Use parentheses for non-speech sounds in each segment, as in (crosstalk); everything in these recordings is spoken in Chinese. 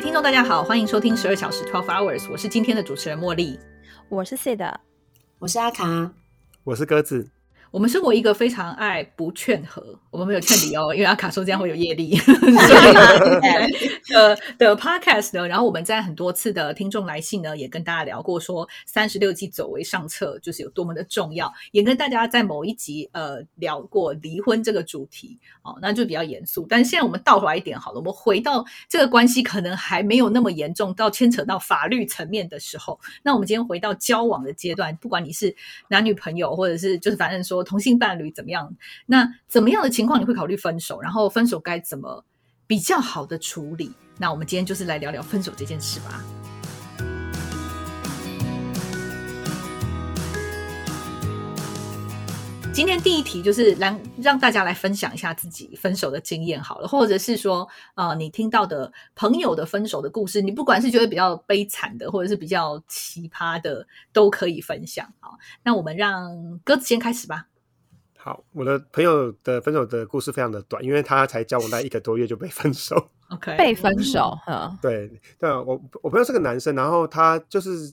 听众，大家好，欢迎收听十二小时 Twelve Hours，我是今天的主持人茉莉。我是 C 的，我是阿卡，我是鸽子。我们生活一个非常爱不劝和，我们没有劝离哦，因为阿卡说这样会有业力。(laughs) 所以呃的 podcast 呢，然后我们在很多次的听众来信呢，也跟大家聊过说三十六计走为上策就是有多么的重要，也跟大家在某一集呃聊过离婚这个主题哦，那就比较严肃。但是现在我们倒回来一点好了，我们回到这个关系可能还没有那么严重到牵扯到法律层面的时候，那我们今天回到交往的阶段，不管你是男女朋友，或者是就是反正说。同性伴侣怎么样？那怎么样的情况你会考虑分手？然后分手该怎么比较好的处理？那我们今天就是来聊聊分手这件事吧。今天第一题就是让让大家来分享一下自己分手的经验好了，或者是说，呃，你听到的朋友的分手的故事，你不管是觉得比较悲惨的，或者是比较奇葩的，都可以分享。好，那我们让鸽子先开始吧。好，我的朋友的分手的故事非常的短，因为他才交往大概一个多月就被分手。OK，被分手。嗯，对对，我我朋友是个男生，然后他就是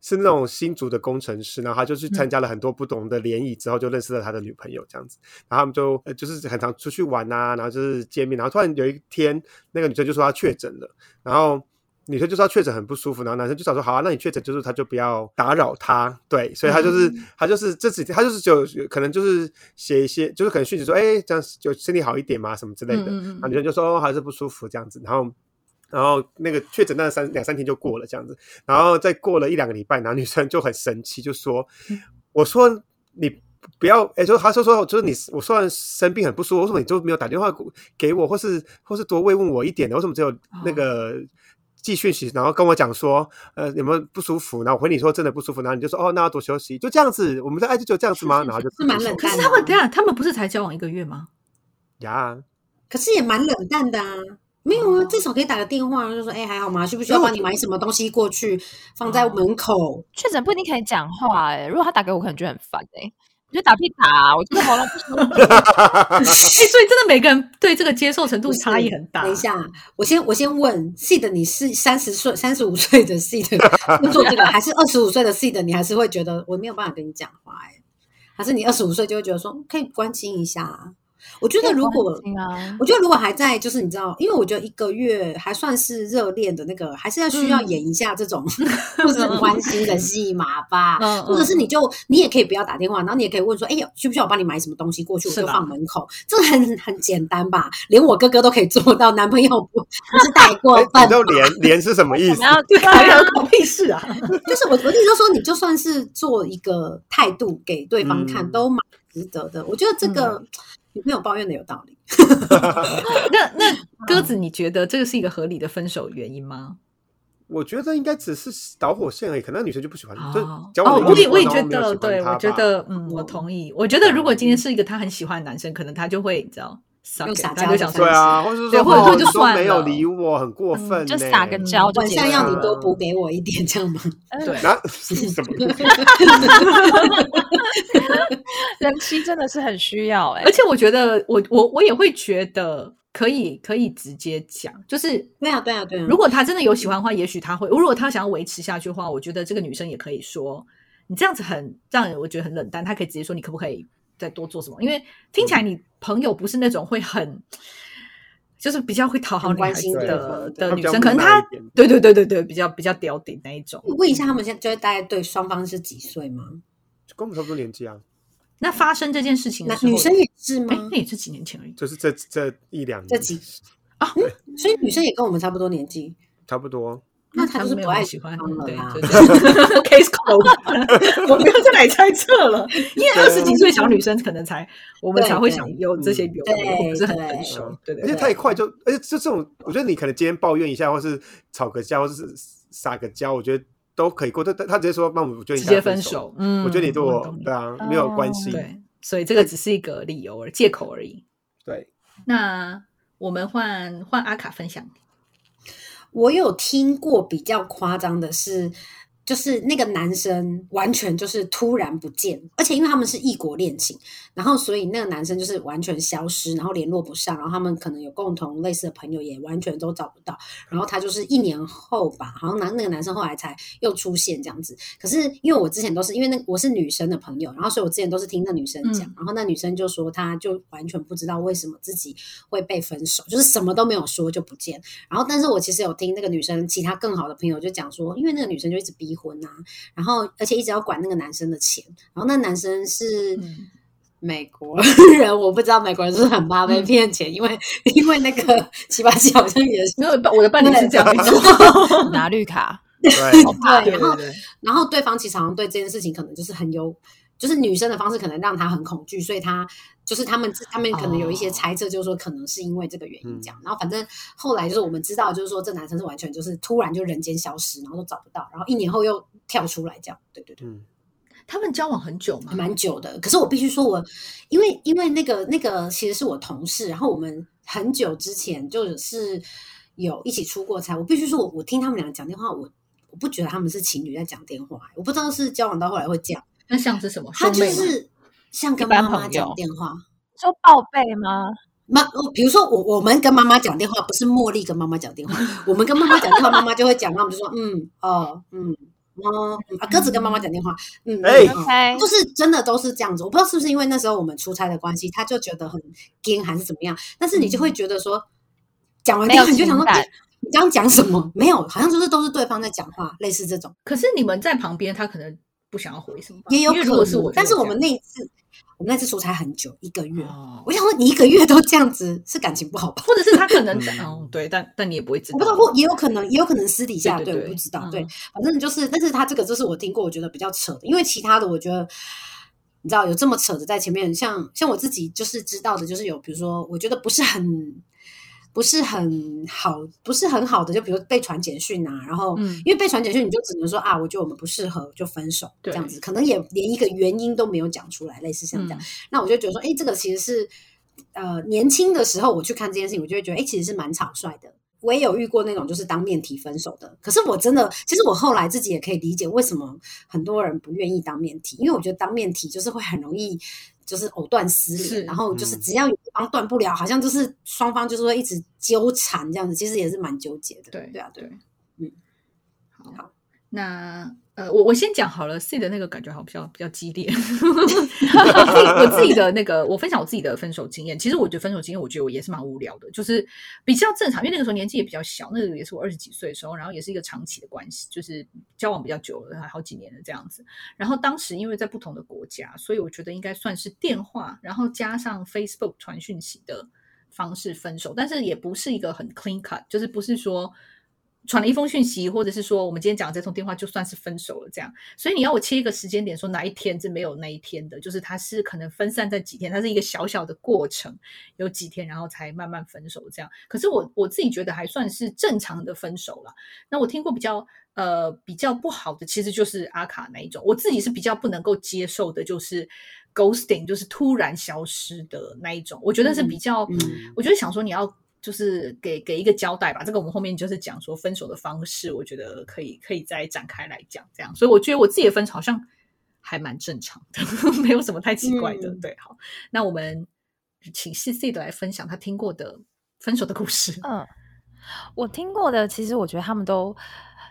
是那种新竹的工程师，然后他就去参加了很多不同的联谊之后，就认识了他的女朋友这样子，然后他们就就是很常出去玩啊，然后就是见面，然后突然有一天，那个女生就说她确诊了，然后。女生就说确诊很不舒服，然后男生就想说好啊，那你确诊就是他就不要打扰他，对，所以他就是他就是这几天他就是就可能就是写一些就是可能讯息说哎这样就身体好一点嘛什么之类的，然后女生就说还是不舒服这样子，然后然后那个确诊那三两三天就过了这样子，然后再过了一两个礼拜，然后女生就很生气，就说我说你不要哎，就他说说就是你我虽然生病很不舒服，为什么你就没有打电话给我，或是或是多慰问我一点呢，为什么只有那个？寄讯息，然后跟我讲说，呃，有没有不舒服？然后我回你说真的不舒服，然后你就说，哦，那要多休息，就这样子。我们的爱就只有这样子吗？然后就是蛮冷淡。可是他们等下，他们不是才交往一个月吗？呀，可是也蛮冷淡的啊。没有啊，至少可以打个电话，就说，哎，还好吗？需不需要帮你买什么东西过去放在门口？确诊不一定可以讲话哎。如果他打给我，可能就很烦哎。就打屁打，我觉得好了不舒服。(laughs) 所以真的每个人对这个接受程度差异很大。等一下，我先我先问 C 的，你是三十岁、三十五岁的 C 的做这个，还是二十五岁的 C 的？你还是会觉得我没有办法跟你讲话？哎，还是你二十五岁就会觉得说可以关心一下？我觉得如果，我觉得如果还在，就是你知道，因为我觉得一个月还算是热恋的那个，还是要需要演一下这种 (laughs) 互相关心的戏码吧。或者是你就你也可以不要打电话，然后你也可以问说，哎呀，需不需要我帮你买什么东西过去，我就放门口。这很很简单吧？连我哥哥都可以做到，男朋友不不是太过分。你都连连是什么意思？然后对啊，(laughs) 搞屁事啊！就是我我弟就说，你就算是做一个态度给对方看，都蛮值得的。我觉得这个。女朋友抱怨的有道理。(laughs) 那那 (laughs) 鸽子，你觉得这个是一个合理的分手原因吗？我觉得应该只是导火线而已，可能女生就不喜欢。哦，我也我也觉得，对，我觉得，嗯，我同意。我觉得如果今天是一个她很喜欢的男生，可能她就会，你知道。用撒娇讲对啊，或者是说就算没有理我，很过分，就撒个娇，晚上要你多补给我一点，这样吗？对，那 (laughs) 什么？(laughs) 人妻真的是很需要哎，而且我觉得，我我我也会觉得可以可以直接讲，就是对啊对啊对啊。如果他真的有喜欢的话，也许他会；如果他想要维持下去的话，我觉得这个女生也可以说，你这样子很让人我觉得很冷淡，他可以直接说，你可不可以？再多做什么？因为听起来你朋友不是那种会很，就是比较会讨好女孩子的的女生，可能她对对对对对，比较比较屌顶那一种。问一下，他们现在就是大概对双方是几岁吗？跟我们差不多年纪啊。那发生这件事情的时候，女生也是吗？那也是几年前而已。就是这这一两年，这几啊，所以女生也跟我们差不多年纪，差不多。那他就是不爱喜欢对对对，case closed，(laughs) 我不要再来猜测了，因为二十几岁小女生可能才我们才会想有这些有不是很成熟，对对，而且太快就，而且就这种，我觉得你可能今天抱怨一下，或是吵个架，或是撒个娇，我觉得都可以过。他他直接说，那我觉得直接分手，嗯，我觉得你对我对啊没有关系，对，所以这个只是一个理由而借口而已。对，那我们换换阿卡分享。我有听过比较夸张的是，就是那个男生完全就是突然不见，而且因为他们是异国恋情，然后所以那个男生就是完全消失，然后联络不上，然后他们可能有共同类似的朋友也完全都找不到，然后他就是一年后吧，好像男那个男生后来才又出现这样子。可是因为我之前都是因为那我是女生的朋友，然后所以我之前都是听那女生讲，然后那女生就说她就完全不知道为什么自己会被分手，就是什么都没有说就不见。然后但是我其实有听那个女生其他更好的朋友就讲说，因为那个女生就一直逼婚啊，然后而且一直要管那个男生的钱，然后那男生是。美国人我不知道，美国人是不是很怕被骗钱，因为 (laughs) 因为那个 (laughs) 七八七好像也是，没有我的伴侣是这样没错，拿绿卡，对，对，然后然后对方其实好像对这件事情可能就是很有，就是女生的方式可能让他很恐惧，所以他就是他们他们可能有一些猜测，就是说可能是因为这个原因这样。然后反正后来就是我们知道，就是说这男生是完全就是突然就人间消失，然后都找不到，然后一年后又跳出来这样。对对对，嗯，他们交往很久吗？蛮久的。可是我必须说我，因为因为那个那个其实是我同事，然后我们很久之前就是有一起出过差。我必须说我我听他们俩讲电话，我我不觉得他们是情侣在讲电话，我不知道是交往到后来会这样。那像是什么？他就？是像跟妈妈讲电话。说报备吗？妈，我比如说我我们跟妈妈讲电话，不是茉莉跟妈妈讲电话，我们跟妈妈讲电话，妈妈就会讲，那我们就说嗯哦嗯哦嗯啊，鸽子跟妈妈讲电话，嗯，哎嗯嗯 OK 就是真的都是这样子。我不知道是不是因为那时候我们出差的关系，他就觉得很惊还是怎么样，但是你就会觉得说，讲完电话你就想说，哎你刚刚讲什么？没有，好像就是都是对方在讲话，类似这种。可是你们在旁边，他可能不想要回什么，也有可因为如果是我但是我们那一次，我们那次出差很久，一个月。哦我想说，你一个月都这样子，是感情不好吧？或者是他可能嗯嗯对，但但你也不会知道，我不知道，或也有可能，也有可能私底下对对对我不知道，嗯对，反正就是，但是他这个就是我听过，我觉得比较扯的，因为其他的我觉得。你知道有这么扯的在前面，像像我自己就是知道的，就是有比如说，我觉得不是很不是很好，不是很好的，就比如被传简讯啊，然后、嗯因为被传简讯，你就只能说啊，我觉得我们不适合，就分手这样子，可能也连一个原因都没有讲出来，类似像这样。嗯那我就觉得说，哎，这个其实是呃年轻的时候我去看这件事情，我就会觉得，哎，其实是蛮草率的。我也有遇过那种就是当面提分手的，可是我真的，其实我后来自己也可以理解为什么很多人不愿意当面提，因为我觉得当面提就是会很容易就是藕断丝连，然后就是嗯。只要有一方断不了，好像就是双方就是会一直纠缠这样子，其实也是蛮纠结的。对对啊，对。对，嗯，好好，那呃，我我先讲好了，C 的那个感觉好像比较比较激烈。(laughs) 我自己的那个，我分享我自己的分手经验。其实我觉得分手经验，我觉得我也是蛮无聊的，就是比较正常，因为那个时候年纪也比较小，那个也是我二十几岁的时候，然后也是一个长期的关系，就是交往比较久了，好几年了这样子。然后当时因为在不同的国家，所以我觉得应该算是电话，然后加上 Facebook 传讯息的方式分手，但是也不是一个很 clean cut，就是不是说传了一封讯息，或者是说我们今天讲的这通电话就算是分手了这样。所以你要我切一个时间点，说哪一天是没有那一天的，就是它是可能分散在几天，它是一个小小的过程，有几天然后才慢慢分手这样。可是我我自己觉得还算是正常的分手了。那我听过比较呃比较不好的，其实就是阿卡那一种，我自己是比较不能够接受的，就是 ghosting，就是突然消失的那一种。我觉得是比较，嗯我觉得想说你要。就是给给一个交代吧，这个我们后面就是讲说分手的方式，我觉得可以可以再展开来讲，这样。所以我觉得我自己的分手好像还蛮正常的，(laughs) 没有什么太奇怪的。嗯对，好，那我们请 C C 的来分享他听过的分手的故事。嗯，我听过的，其实我觉得他们都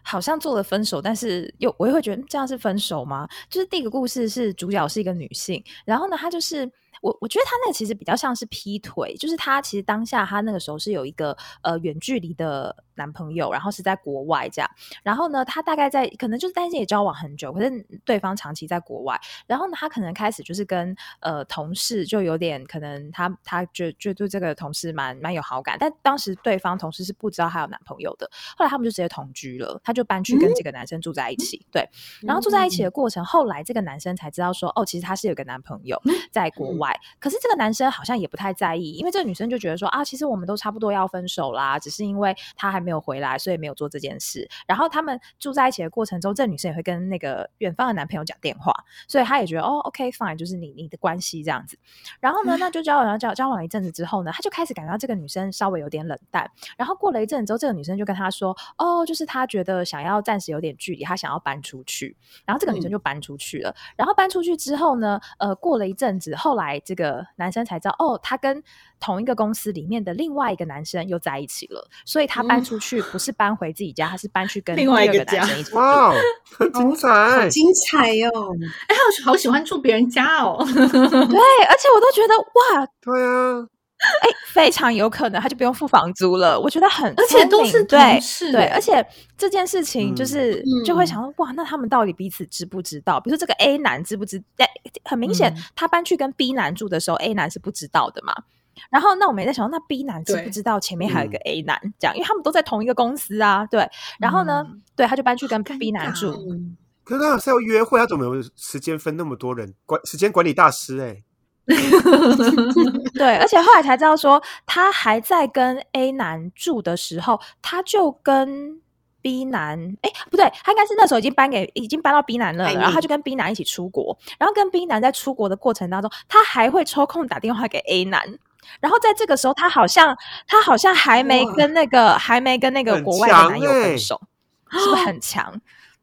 好像做了分手，但是又我又会觉得嗯这样是分手吗？就是第一个故事是主角是一个女性，然后呢，她就是我我觉得他那个其实比较像是劈腿，就是他其实当下他那个时候是有一个呃远距离的男朋友，然后是在国外这样，然后呢，他大概在可能就是但是也交往很久，可是对方长期在国外，然后呢，他可能开始就是跟呃同事就有点可能他他就就对这个同事蛮蛮有好感，但当时对方同事是不知道她有男朋友的，后来他们就直接同居了，她就搬去跟这个男生住在一起，对，然后住在一起的过程，后来这个男生才知道说，哦，其实他是有个男朋友在国外，来。可是这个男生好像也不太在意，因为这个女生就觉得说啊，其实我们都差不多要分手啦，只是因为他还没有回来，所以没有做这件事。然后他们住在一起的过程中，这女生也会跟那个远方的男朋友讲电话，所以他也觉得哦，OK fine，就是你你的关系这样子。然后呢，那就交往交交往了一阵子之后呢，他就开始感觉到这个女生稍微有点冷淡。然后过了一阵子之后，这个女生就跟他说，哦，就是他觉得想要暂时有点距离，他想要搬出去。然后这个女生就搬出去了。然后搬出去之后呢，呃，过了一阵子，后来这个男生才知道，哦，他跟同一个公司里面的另外一个男生又在一起了。所以他搬出去不是搬回自己家，他是搬去跟另外一个男生一起。哇，很精好彩！精彩哟！哎，我好喜欢住别人家哦。对，而且我都觉得哇，对啊，哎，非常有可能他就不用付房租了。我觉得很，而且都是对对，同事欸而且这件事情就是、嗯就会想说，哇，那他们到底彼此知不知道？比如说这个 A 男知不知？哎，很明显，嗯他搬去跟 B 男住的时候，A 男是不知道的嘛。然后，那我们也在想，那 B 男知不知道前面还有一个 A 男？这样，因为他们都在同一个公司啊，对。然后呢，嗯对，他就搬去跟 B 男住，嗯，可是他是要约会，他怎么有时间分那么多人？管时间管理大师哎、(laughs) (laughs) 对，而且后来才知道说，他还在跟 A 男住的时候，他就跟 B 男，哎，不对，他应该是那时候已经搬给已经搬到 B 男了，然后他就跟 B 男一起出国，然后跟 B 男在出国的过程当中，他还会抽空打电话给 A 男。然后在这个时候，他好像他好像还没跟那个还没跟那个很国外的男友欸分手，是不是很强？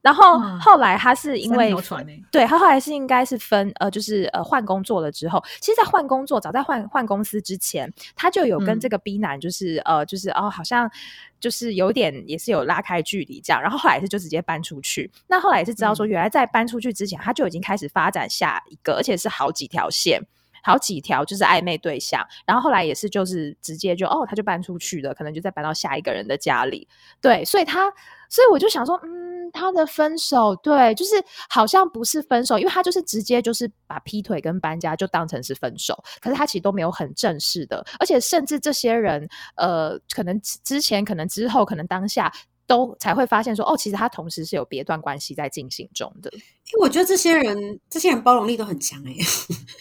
然后哇后来他是因三为欸对他后来是应该是分呃，就是呃换工作了之后，其实，在换工作早在换换公司之前，他就有跟嗯。这个 B 男就是、呃就是哦，好像就是有点也是有拉开距离这样，然后后来是就直接搬出去。那后来也是知道说，原来在搬出去之前，他就已经开始发展下一个，而且是好几条线。好几条就是暧昧对象，然后后来也是就是直接就哦，他就搬出去了，可能就再搬到下一个人的家里，对，所以他，所以我就想说，嗯，他的分手，对，就是好像不是分手，因为他就是直接就是把劈腿跟搬家就当成是分手，可是他其实都没有很正式的，而且甚至这些人，呃，可能之前，可能之后，可能当下。都才会发现说，哦，其实他同时是有别段关系在进行中的。因为我觉得这些人，这些人包容力都很强哎、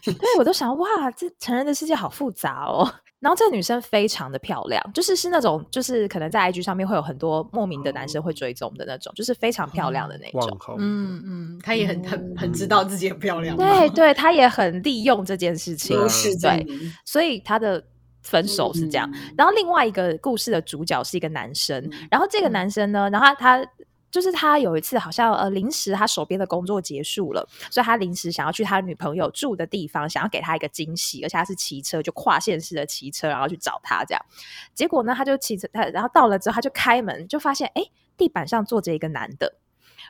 对，我都想，哇，这成人的世界好复杂哦。然后这个女生非常的漂亮，就是是那种，就是可能在 IG 上面会有很多莫名的男生会追踪的那种，就是非常漂亮的那种。嗯嗯，她也很很很知道自己很漂亮嘛。对对，她也很利用这件事情对，所以她的分手是这样。嗯然后另外一个故事的主角是一个男生，嗯然后这个嗯男生呢，然后他他就是他有一次好像呃临时他手边的工作结束了，所以他临时想要去他女朋友住的地方，想要给他一个惊喜，而且他是骑车，就跨县市的骑车，然后去找他这样。结果呢，他就骑车他，然后到了之后他就开门，就发现哎，地板上坐着一个男的。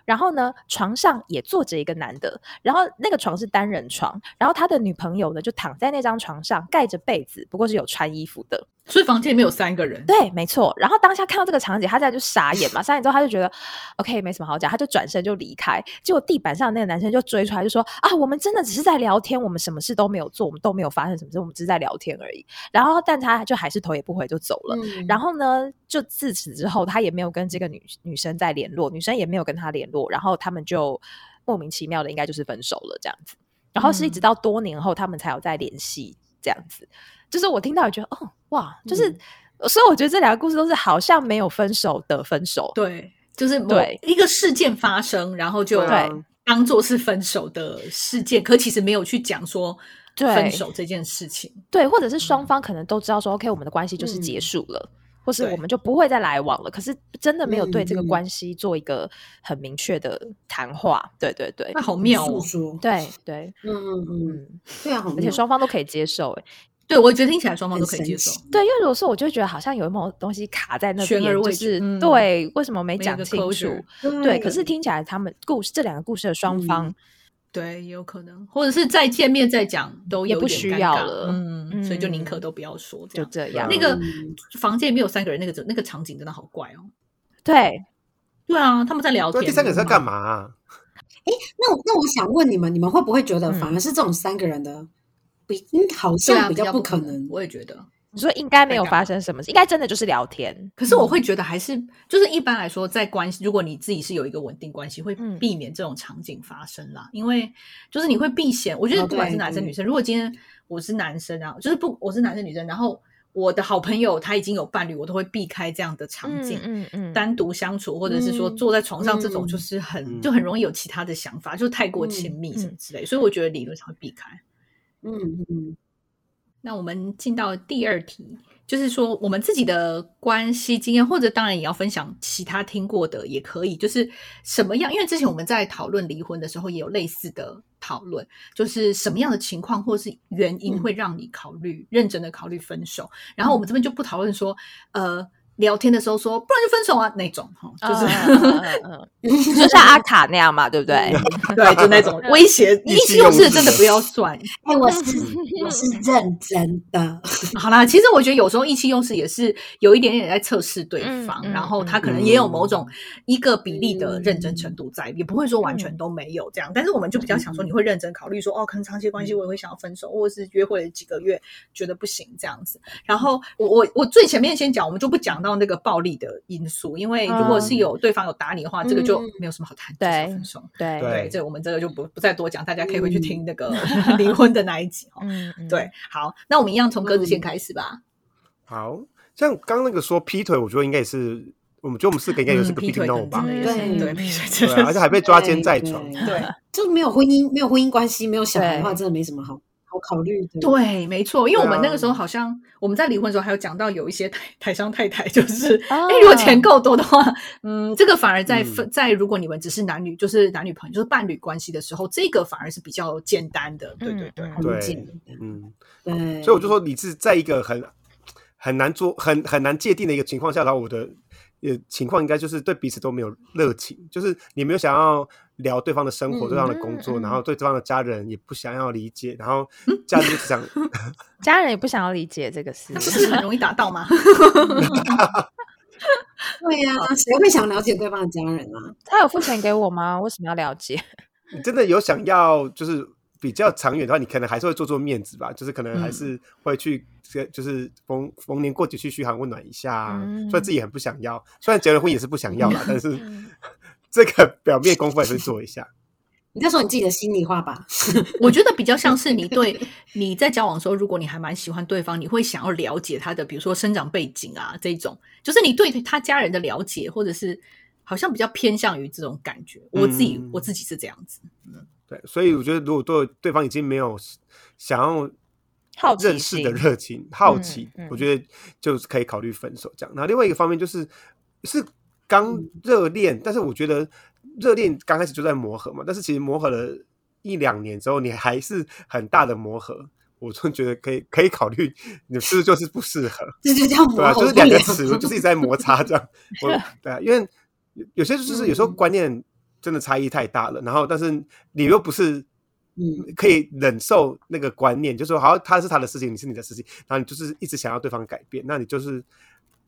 然后呢，床上也坐着一个男的，然后那个床是单人床，然后他的女朋友呢就躺在那张床上，盖着被子，不过是有穿衣服的。所以房间里面有三个人。对，没错。然后当下看到这个场景，他在就傻眼嘛，傻眼之后他就觉得 OK 没什么好讲，他就转身就离开。结果地板上那个男生就追出来，就说啊，我们真的只是在聊天，我们什么事都没有做，我们都没有发生什么事，我们只是在聊天而已。然后但他就还是头也不回就走了。嗯然后呢，就自此之后，他也没有跟这个女女生再联络，女生也没有跟他联络，然后他们就莫名其妙的应该就是分手了这样子。然后是一直嗯到多年后，他们才有再联系这样子。就是我听到也觉得，哦哇，就是、嗯。所以我觉得这两个故事都是好像没有分手的分手。对，就是某对一个事件发生，然后就当做是分手的事件，可其实没有去讲说对分手这件事情。对，或者是双方可能都知道说，OK，我们的关系就是结嗯。束了。或是我们就不会再来往了，可是真的没有对这个关系做一个很明确的谈话，对对对那，好妙哦！对对，嗯嗯嗯，嗯，对啊，而且双方都可以接受，哎，对我觉得听起来双方都可以接受对，因为如果是我就会觉得好像有某种东西卡在那边，就是、对，为什么没讲清楚？对，可是听起来他们故事这两个故事的双方，嗯对，也有可能，或者是再见面再讲都有点也不需要了嗯，所以就宁可嗯都不要说就样。这样。那个嗯房间里面有三个人，那个那个场景真的好怪哦。对，对啊，他们在聊那天。第三个人是在干？嘛啊？(laughs) 那我那我想问你们，你们会不会觉得嗯反而是这种三个人的比嗯好像比较不可可能？我也觉得。你说应该没有发生什么事，应该真的就是聊天。可是我会觉得还是就是一般来说，在关系，如果你自己是有一个稳定关系，会嗯避免这种场景发生啦。因为就是你会避嫌，我觉得哦不管是男生女生，如果今天我是男生啊，就是不我是男生女生，然后我的好朋友他已经有伴侣，我都会避开这样的场景。嗯嗯，单独相处，或者是说嗯坐在床上，这种嗯就是很、嗯就很容易有其他的想法，就太过亲密什么之类，所以我觉得理论上会避开。嗯嗯，那我们进到第二题，就是说我们自己的关系经验，或者当然也要分享其他听过的也可以。就是什么样，因为之前我们在讨论离婚的时候也有类似的讨论，就是什么样的情况或是原因嗯会让你考虑、认真的考虑分手。然后我们这边就不讨论说，呃。聊天的时候说，不然就分手啊那种哈，就是、就像阿卡那样嘛，对不对？(laughs) 对，就那种威胁意意气气用用事事真的不要算。哎，我是我是认真的，(laughs) 好啦，其实我觉得有时候意气用事也是有一点点在测试对方，然后他可能嗯也有某种一个比例的认真程度在，也不会说完全都没有这样。但是我们就比较想说，你会认真考虑说，哦，可能长期关系我也会想要分手，或者是约会了几个月觉得不行这样子。然后我我我最前面先讲，我们就不讲到那个暴力的因素，因为如果是有对方有打你的话，这个就没有什么好谈，对分手。对，对对，这我们这个就不不再多讲，大家可以回去听那个 (laughs) 离婚的那一集哦。对，，好，那我们一样从鸽子线嗯开始吧。好像刚刚那个说劈腿，我觉得应该也是，我们觉得我们四个应该也是个嗯劈 big 腿 no 吧？对对，而且还被抓奸在床。对对 (laughs) 就没有婚姻，没有婚姻关系，没有小孩的话，真的没什么好好考虑的。对，没错，因为我们那个时候好像我们在离婚的时候还有讲到有一些台台商太太，就是哎、如果钱够多的话，嗯，这个反而在在如果你们只是男女，就是男女朋友，就是伴侣关系的时候，这个反而是比较简单的。对对对，嗯很对简嗯，对，所以我就说你是在一个很很难做、很很难界定的一个情况下，然后我的呃情况应该就是对彼此都没有热情，就是你没有想要聊对方的生活、嗯对方的工作，然后对对方的家人也不想要理解，然后家人想 (laughs) 家人也不想要理解这个事那，不是很容易达到吗？(laughs) 对呀、谁会想了解对方的家人啊？他有付钱给我吗？为什么要了解？你真的有想要就是比较长远的话，你可能还是会做做面子吧，就是可能嗯还是会去，就是逢逢年过节去嘘寒问暖一下、啊。嗯虽然自己很不想要，虽然结了婚也是不想要啦，(laughs) 但是嗯 (laughs) 这个表面功夫还是做一下。你在说你自己的心里话吧？(laughs) 我觉得比较像是你对你在交往的时候，如果你还蛮喜欢对方，你会想要了解他的，比如说生长背景啊这种，就是你对他家人的了解，或者是好像比较偏向于这种感觉。我自己、嗯我自己是这样子。对，所以我觉得如果对对方已经没有想要好认识的热情、好奇，嗯我觉得就是可以考虑分手这样。然后另外一个方面就是是刚热恋，但是我觉得热恋刚开始就在磨合嘛，但是其实磨合了一两年之后，你还是很大的磨合。我就觉得可以可以考虑，你是不是就是不适合？这就叫磨对啊，合就是两个不良齿轮就是一直在摩擦这样。我 (laughs) 对啊，因为有有些就是有时候嗯观念真的差异太大了，然后但是你又不是嗯可以忍受那个观念，就说好，他是他的事情，你是你的事情，然后你就是一直想要对方改变，那你就是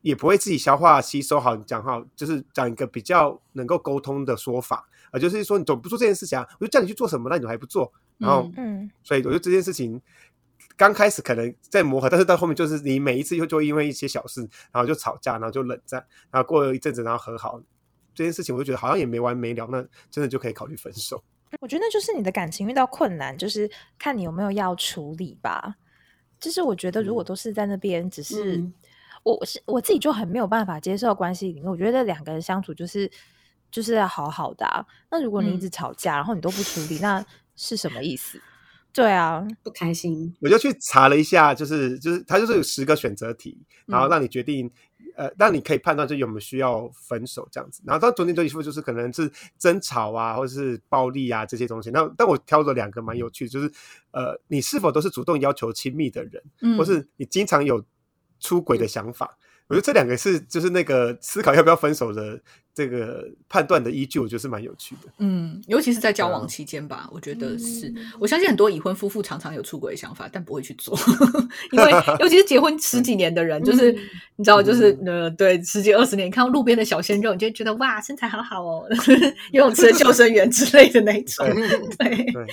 也不会自己消化吸收好，你讲好就是讲一个比较能够沟通的说法。啊，就是说你总不做这件事情啊，我就叫你去做什么，那你还不做，然后嗯嗯。所以我觉得这件事情刚开始可能在磨合，但是到后面就是你每一次又就会因为一些小事，然后就吵架，然后就冷战，然后过了一阵子，然后和好。这件事情我就觉得好像也没完没了，那真的就可以考虑分手。(laughs) 我觉得就是你的感情遇到困难，就是看你有没有要处理吧。就是我觉得如果都是在那边，只是、嗯我我是我自己就很没有办法接受关系里面，我觉得两个人相处就是就是要好好的、啊。那如果你一直吵架，然后你都不处理，那是什么意思？对啊，不开心，我就去查了一下，就是就是它就是有十个选择题，然后让你决定，呃，让你可以判断就有没有需要分手这样子。然后到中间这一副就是可能是争吵啊，或者是暴力啊这些东西。那但我挑了两个蛮有趣的，就是呃，你是否都是主动要求亲密的人，嗯或是你经常有出轨的想法。我觉得这两个是就是那个思考要不要分手的这个判断的依据，我觉得是蛮有趣的。嗯，尤其是在交往期间吧，我觉得是嗯。我相信很多已婚夫妇常常有出轨的想法，但不会去做，(laughs) 因为 (laughs) 尤其是结婚十几年的人，就是嗯你知道，就是呃，对，十几二十年，你看到路边的小鲜肉，你就会觉得哇，身材好好哦，(laughs) 游泳池的救生员之类的那一种。对，对，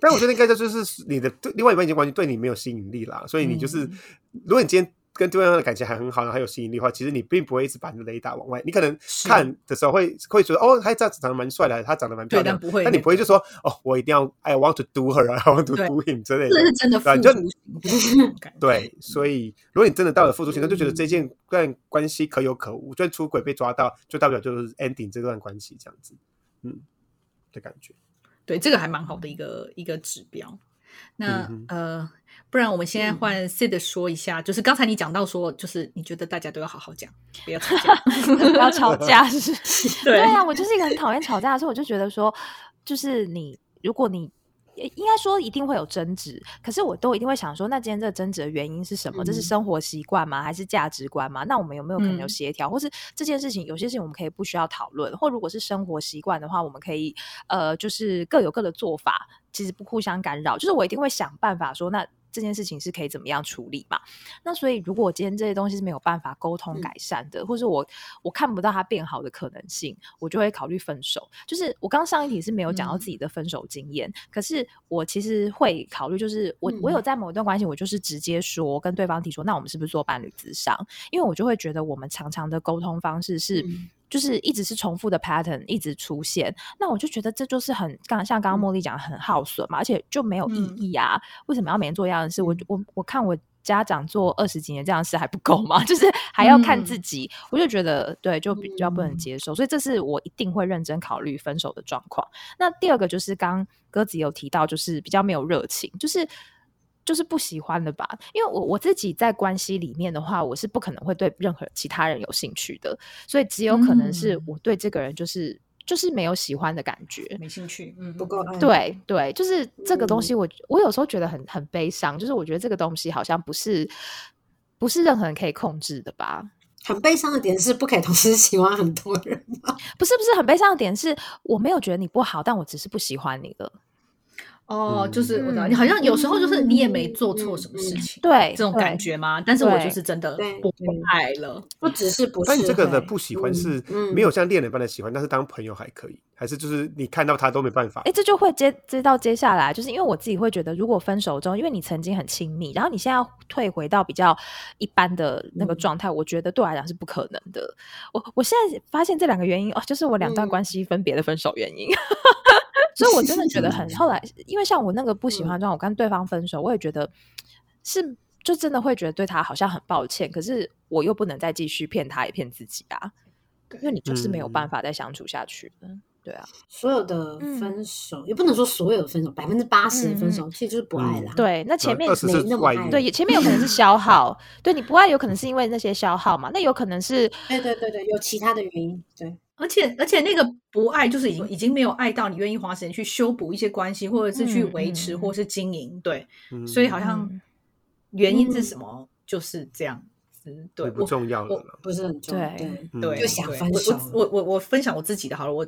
但我觉得应该这就是你的对另外一半已经完全对你没有吸引力啦，所以你就是，嗯如果你今天跟对方的感情还很好，然后还有吸引力的话，其实你并不会一直把你的雷达往外。你可能看的时候会会觉得哦，他这样子长得蛮帅的，他长得蛮漂亮但不会但你不会就说哦，我一定要 I want to do her，I want (laughs) to do him 之类这是的。真的付出。(laughs) 对，所以如果你真的到了付出型，那就觉得这件段关系可有可无，就算出轨被抓到，就代表就是 ending 这段关系这样子，嗯的感觉。对，这个还蛮好的一个一个指标。那、嗯呃，不然我们现在换 Sid 说一下，就是刚才你讲到说，就是你觉得大家都要好好讲，不要吵架。(laughs) 不要吵架，是不是？(laughs) 对啊，我就是一个很讨厌吵架的，所以我就觉得说，就是你，如果你。呃应该说一定会有争执，可是我都一定会想说，那今天这个争执的原因是什么？这是嗯生活习惯吗？还是价值观吗？那我们有没有可能有嗯协调，或是这件事情有些事情我们可以不需要讨论，或如果是生活习惯的话，我们可以呃，就是各有各的做法，其实不互相干扰。就是我一定会想办法说，那这件事情是可以怎么样处理嘛？那所以，如果我今天这些东西是没有办法沟通嗯改善的，或者我我看不到它变好的可能性，我就会考虑分手。就是我刚上一题是没有讲到自己的分手经验，可是我其实会考虑，就是我、我有在某一段关系，我就是直接说跟对方提说，那我们是不是做伴侣咨商？因为我就会觉得我们常常的沟通方式是。嗯就是一直是重复的 pattern 一直出现，那我就觉得这就是很刚像刚刚茉莉讲的很耗损嘛，而且就没有意嗯义啊。为什么要每天做一样的事？我我我看我家长做二十几年这样的事还不够吗？(laughs) 就是还要看自己，我就觉得对，就比较不能嗯接受，所以这是我一定会认真考虑分手的状况。那第二个就是刚鸽子有提到，就是比较没有热情，就是。就是不喜欢的吧，因为我我自己在关系里面的话，我是不可能会对任何其他人有兴趣的，所以只有可能是嗯我对这个人就是、就是没有喜欢的感觉，没兴趣，嗯，不够爱。对对，就是这个东嗯西我，我有时候觉得很很悲伤，就是我觉得这个东西好像不是不是任何人可以控制的吧？很悲伤的点是不可以同时喜欢很多人吗。不是不是很悲伤的点是，我没有觉得你不好，但我只是不喜欢你了。哦，就是我知道，嗯你好像有时候就是你也没做错什么事情，对，这种感觉吗？但是我就是真的不爱了。不只是不是，但你这个的不喜欢嗯是嗯没有像恋人般的喜欢，但是当朋友还可以，还是就是你看到他都没办法哎，。这就会接接到接下来，就是因为我自己会觉得，如果分手之后，因为你曾经很亲密，然后你现在要退回到比较一般的那个嗯状态，我觉得对我来讲是不可能的。我我现在发现这两个原因哦，就是我两段嗯关系分别的分手原因。所以我真的觉得很后来，因为像我那个不喜欢的状态，我跟对方分手，我也觉得是就真的会觉得对他好像很抱歉，可是我又不能再继续骗他也骗自己啊，因为你就是没有办嗯法再相处下去了。对啊，所有的分手，也不能说所有的分手，百分之八十的分手其实就是不爱啦。嗯对，那前面没那么爱对，前面有可能是消 (laughs) 耗，对你不爱有可能是因为那些消耗嘛，那有可能是对对对对，有其他的原因。对，而且而且那个不爱，就是已经已经没有爱到你愿意花时间去修补一些关系，或者是去嗯维持，嗯或是经营。对，嗯所以好像嗯原因是什么，就是这样子。对，不重要了。不是很重要。对对，就想分手我我我我分享我自己的好了，我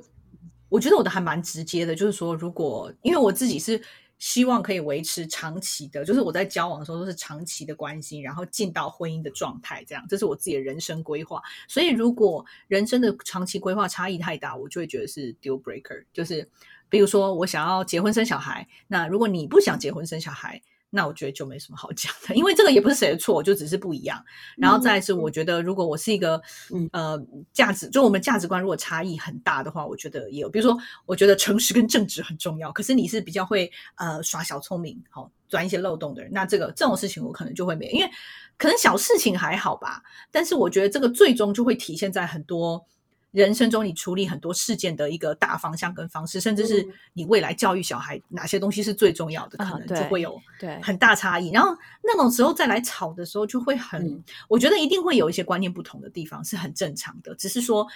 我觉得我的还蛮直接的，就是说，如果因为我自己是希望可以维持长期的，就是我在交往的时候都是长期的关心，然后进到婚姻的状态，这样，这是我自己的人生规划。所以，如果人生的长期规划差异太大，我就会觉得是 deal breaker，就是比如说我想要结婚生小孩，那如果你不想结婚生小孩。那我觉得就没什么好讲的，因为这个也不是谁的错，就只是不一样。然后再来是，我觉得如果我是一个，嗯呃，价值就我们价值观如果差异很大的话，我觉得也有。比如说，我觉得诚实跟正直很重要，可是你是比较会呃耍小聪明，好、钻一些漏洞的人，那这个这种事情我可能就会没，因为可能小事情还好吧，但是我觉得这个最终就会体现在很多。人生中，你处理很多事件的一个大方向跟方式，甚至是嗯你未来教育小孩哪些东西是最重要的，啊可能就会有对很大差异。然后那种时候再来吵的时候，就会很，嗯我觉得一定会有一些观念不同的地方，是很正常的。只是说，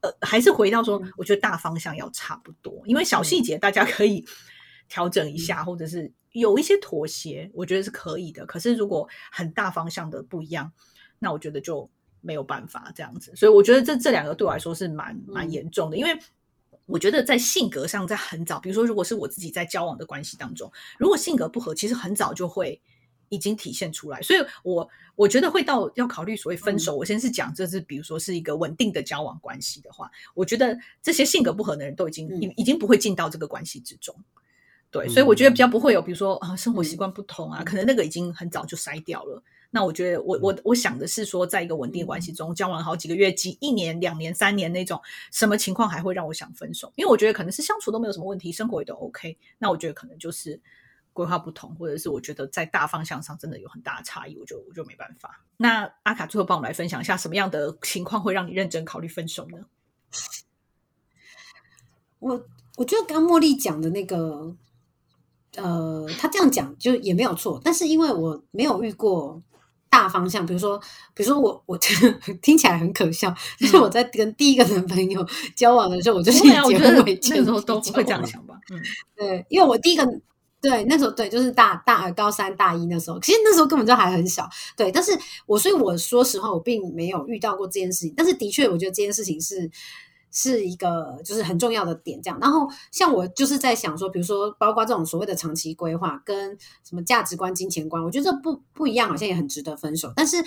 呃，还是回到说，嗯我觉得大方向要差不多，因为小细节大家可以调整一下，或者是有一些妥协，我觉得是可以的。可是如果很大方向的不一样，那我觉得就没有办法这样子。所以我觉得这这两个对我来说是蛮蛮嗯严重的，因为。我觉得在性格上，在很早，比如说，如果是我自己在交往的关系当中，如果性格不合，其实很早就会已经体现出来。所以我我觉得会到要考虑所谓分手。我先是讲，这是比如说是一个稳定的交往关系的话，我觉得这些性格不合的人都已经已、已经不会进到这个关系之中。对，所以我觉得比较不会有，比如说啊，生活习惯不同啊，可能那个已经很早就筛掉了。那我觉得我我我想的是说，在一个稳定的关系中，交往了好几个月、几一年、两年、三年那种，什么情况还会让我想分手？因为我觉得可能是相处都没有什么问题，生活也都 OK。那我觉得可能就是规划不同，或者是我觉得在大方向上真的有很大的差异，我就我就没办法。那阿卡最后帮我们来分享一下，什么样的情况会让你认真考虑分手呢？(laughs) 我我觉得刚茉莉讲的那个，呃，他这样讲就也没有错，但是因为我没有遇过大方向，比如说，比如说我我 (laughs) 听起来很可笑，但是我在跟第一个男朋友交往的时候，我就是以结婚为那时候都不会这样想吧？嗯，对，因为我第一个对那时候对就是大大高三大一那时候，其实那时候根本就还很小，对，但是我所以我说实话，我并没有遇到过这件事情，但是的确，我觉得这件事情是。是一个就是很重要的点，这样。然后像我就是在想说，比如说包括这种所谓的长期规划跟什么价值观、金钱观，我觉得这不不一样，好像也很值得分手。但是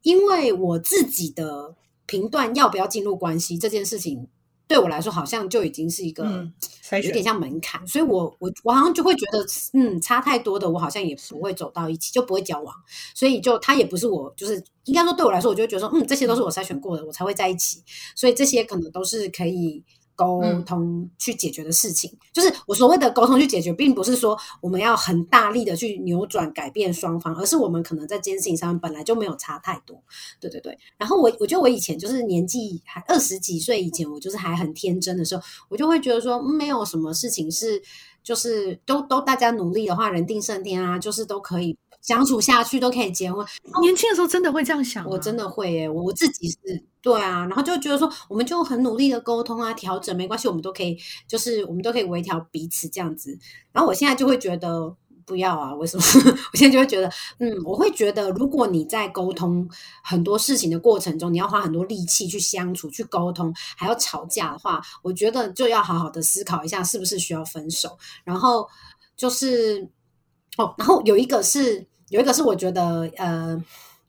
因为我自己的评断要不要进入关系这件事情。对我来说，好像就已经是一个有点像门槛，所以我我我好像就会觉得，嗯，差太多的，我好像也不会走到一起，就不会交往。所以就他也不是我，就是应该说对我来说，我就觉得说，嗯，这些都是我筛选过的，我才会在一起。所以这些可能都是可以。沟通去解决的事情，就是我所谓的沟通去解决，并不是说我们要很大力的去扭转改变双方，而是我们可能在这件事情上面本来就没有差太多。对对对。然后我我觉得我以前就是年纪还二十几岁以前，我就是还很天真的时候，我就会觉得说没有什么事情是就是都都大家努力的话，人定胜天啊，就是都可以。相处下去都可以结婚，年轻的时候真的会这样想，我真的会耶，我自己是对啊，然后就觉得说，我们就很努力的沟通啊，调整没关系，我们都可以，就是我们都可以微调彼此这样子。然后我现在就会觉得不要啊，为什么？(laughs) 我现在就会觉得，嗯，我会觉得，如果你在沟通很多事情的过程中，你要花很多力气去相处、去沟通，还要吵架的话，我觉得就要好好的思考一下，是不是需要分手。然后就是哦，然后有一个是。有一个是我觉得呃，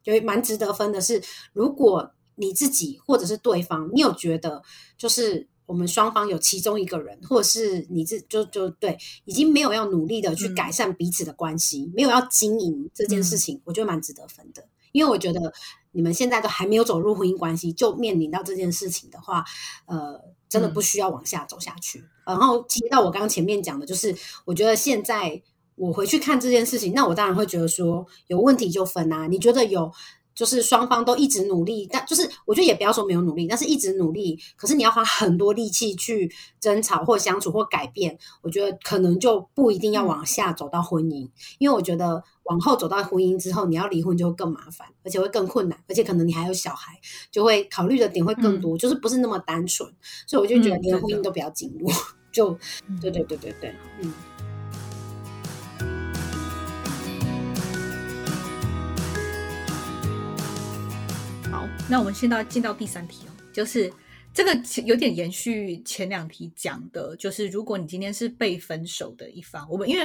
有蛮值得分的是，如果你自己或者是对方，你有觉得就是我们双方有其中一个人，或者是你自就就对，已经没有要努力的去改善彼此的关系，没有要经营这件事情，我觉得蛮值得分的。因为我觉得你们现在都还没有走入婚姻关系，就面临到这件事情的话，呃，真的不需要往下走下去。然后接到我刚刚前面讲的，就是我觉得现在。我回去看这件事情，那我当然会觉得说有问题就分啊。你觉得有，就是双方都一直努力，但就是我觉得也不要说没有努力，但是一直努力，可是你要花很多力气去争吵或相处或改变，我觉得可能就不一定要往下走到婚姻，因为我觉得往后走到婚姻之后，你要离婚就会更麻烦，而且会更困难，而且可能你还有小孩，就会考虑的点会更多，就是不是那么单纯，所以我就觉得连婚姻都不要进入，(laughs) 就对对对对对，嗯。那我们现在进到第三题哦，就是这个有点延续前两题讲的，就是如果你今天是被分手的一方，我们因为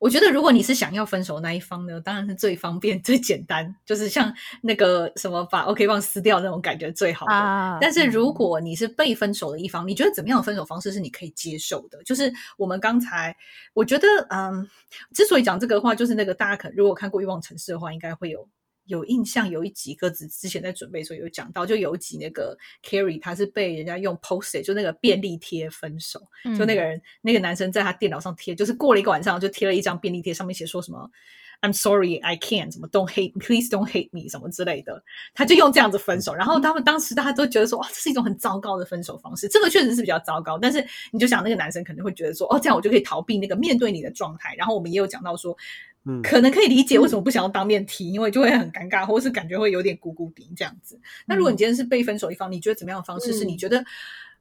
我觉得如果你是想要分手那一方呢，当然是最方便、(laughs) 最简单，就是像那个什么把 OK 棒撕掉那种感觉最好的。但是如果你是被分手的一方，你觉得怎么样的分手方式是你可以接受的？就是我们刚才我觉得，嗯，之所以讲这个话，就是那个大家可能如果看过《欲望城市》的话，应该会有。有印象有一集鸽子之前在准备的时候有讲到，就有一集那个 Carrie 他是被人家用 Post-it 就那个便利贴分手，就那个人那个男生在他电脑上贴，就是过了一个晚上就贴了一张便利贴，上面写说什么 I'm sorry I can't 什么 Don't hate please don't hate me 什么之类的，他就用这样子分手。然后他们当时大家都觉得说哇，这是一种很糟糕的分手方式，这个确实是比较糟糕。但是你就想那个男生可能会觉得说哦，这样我就可以逃避那个面对你的状态。然后我们也有讲到说。可能可以理解为什么不想要当面提，因为就会很尴尬，或是感觉会有点孤孤顶这样子。那如果你今天是被分手一方，你觉得怎么样的方式是你觉得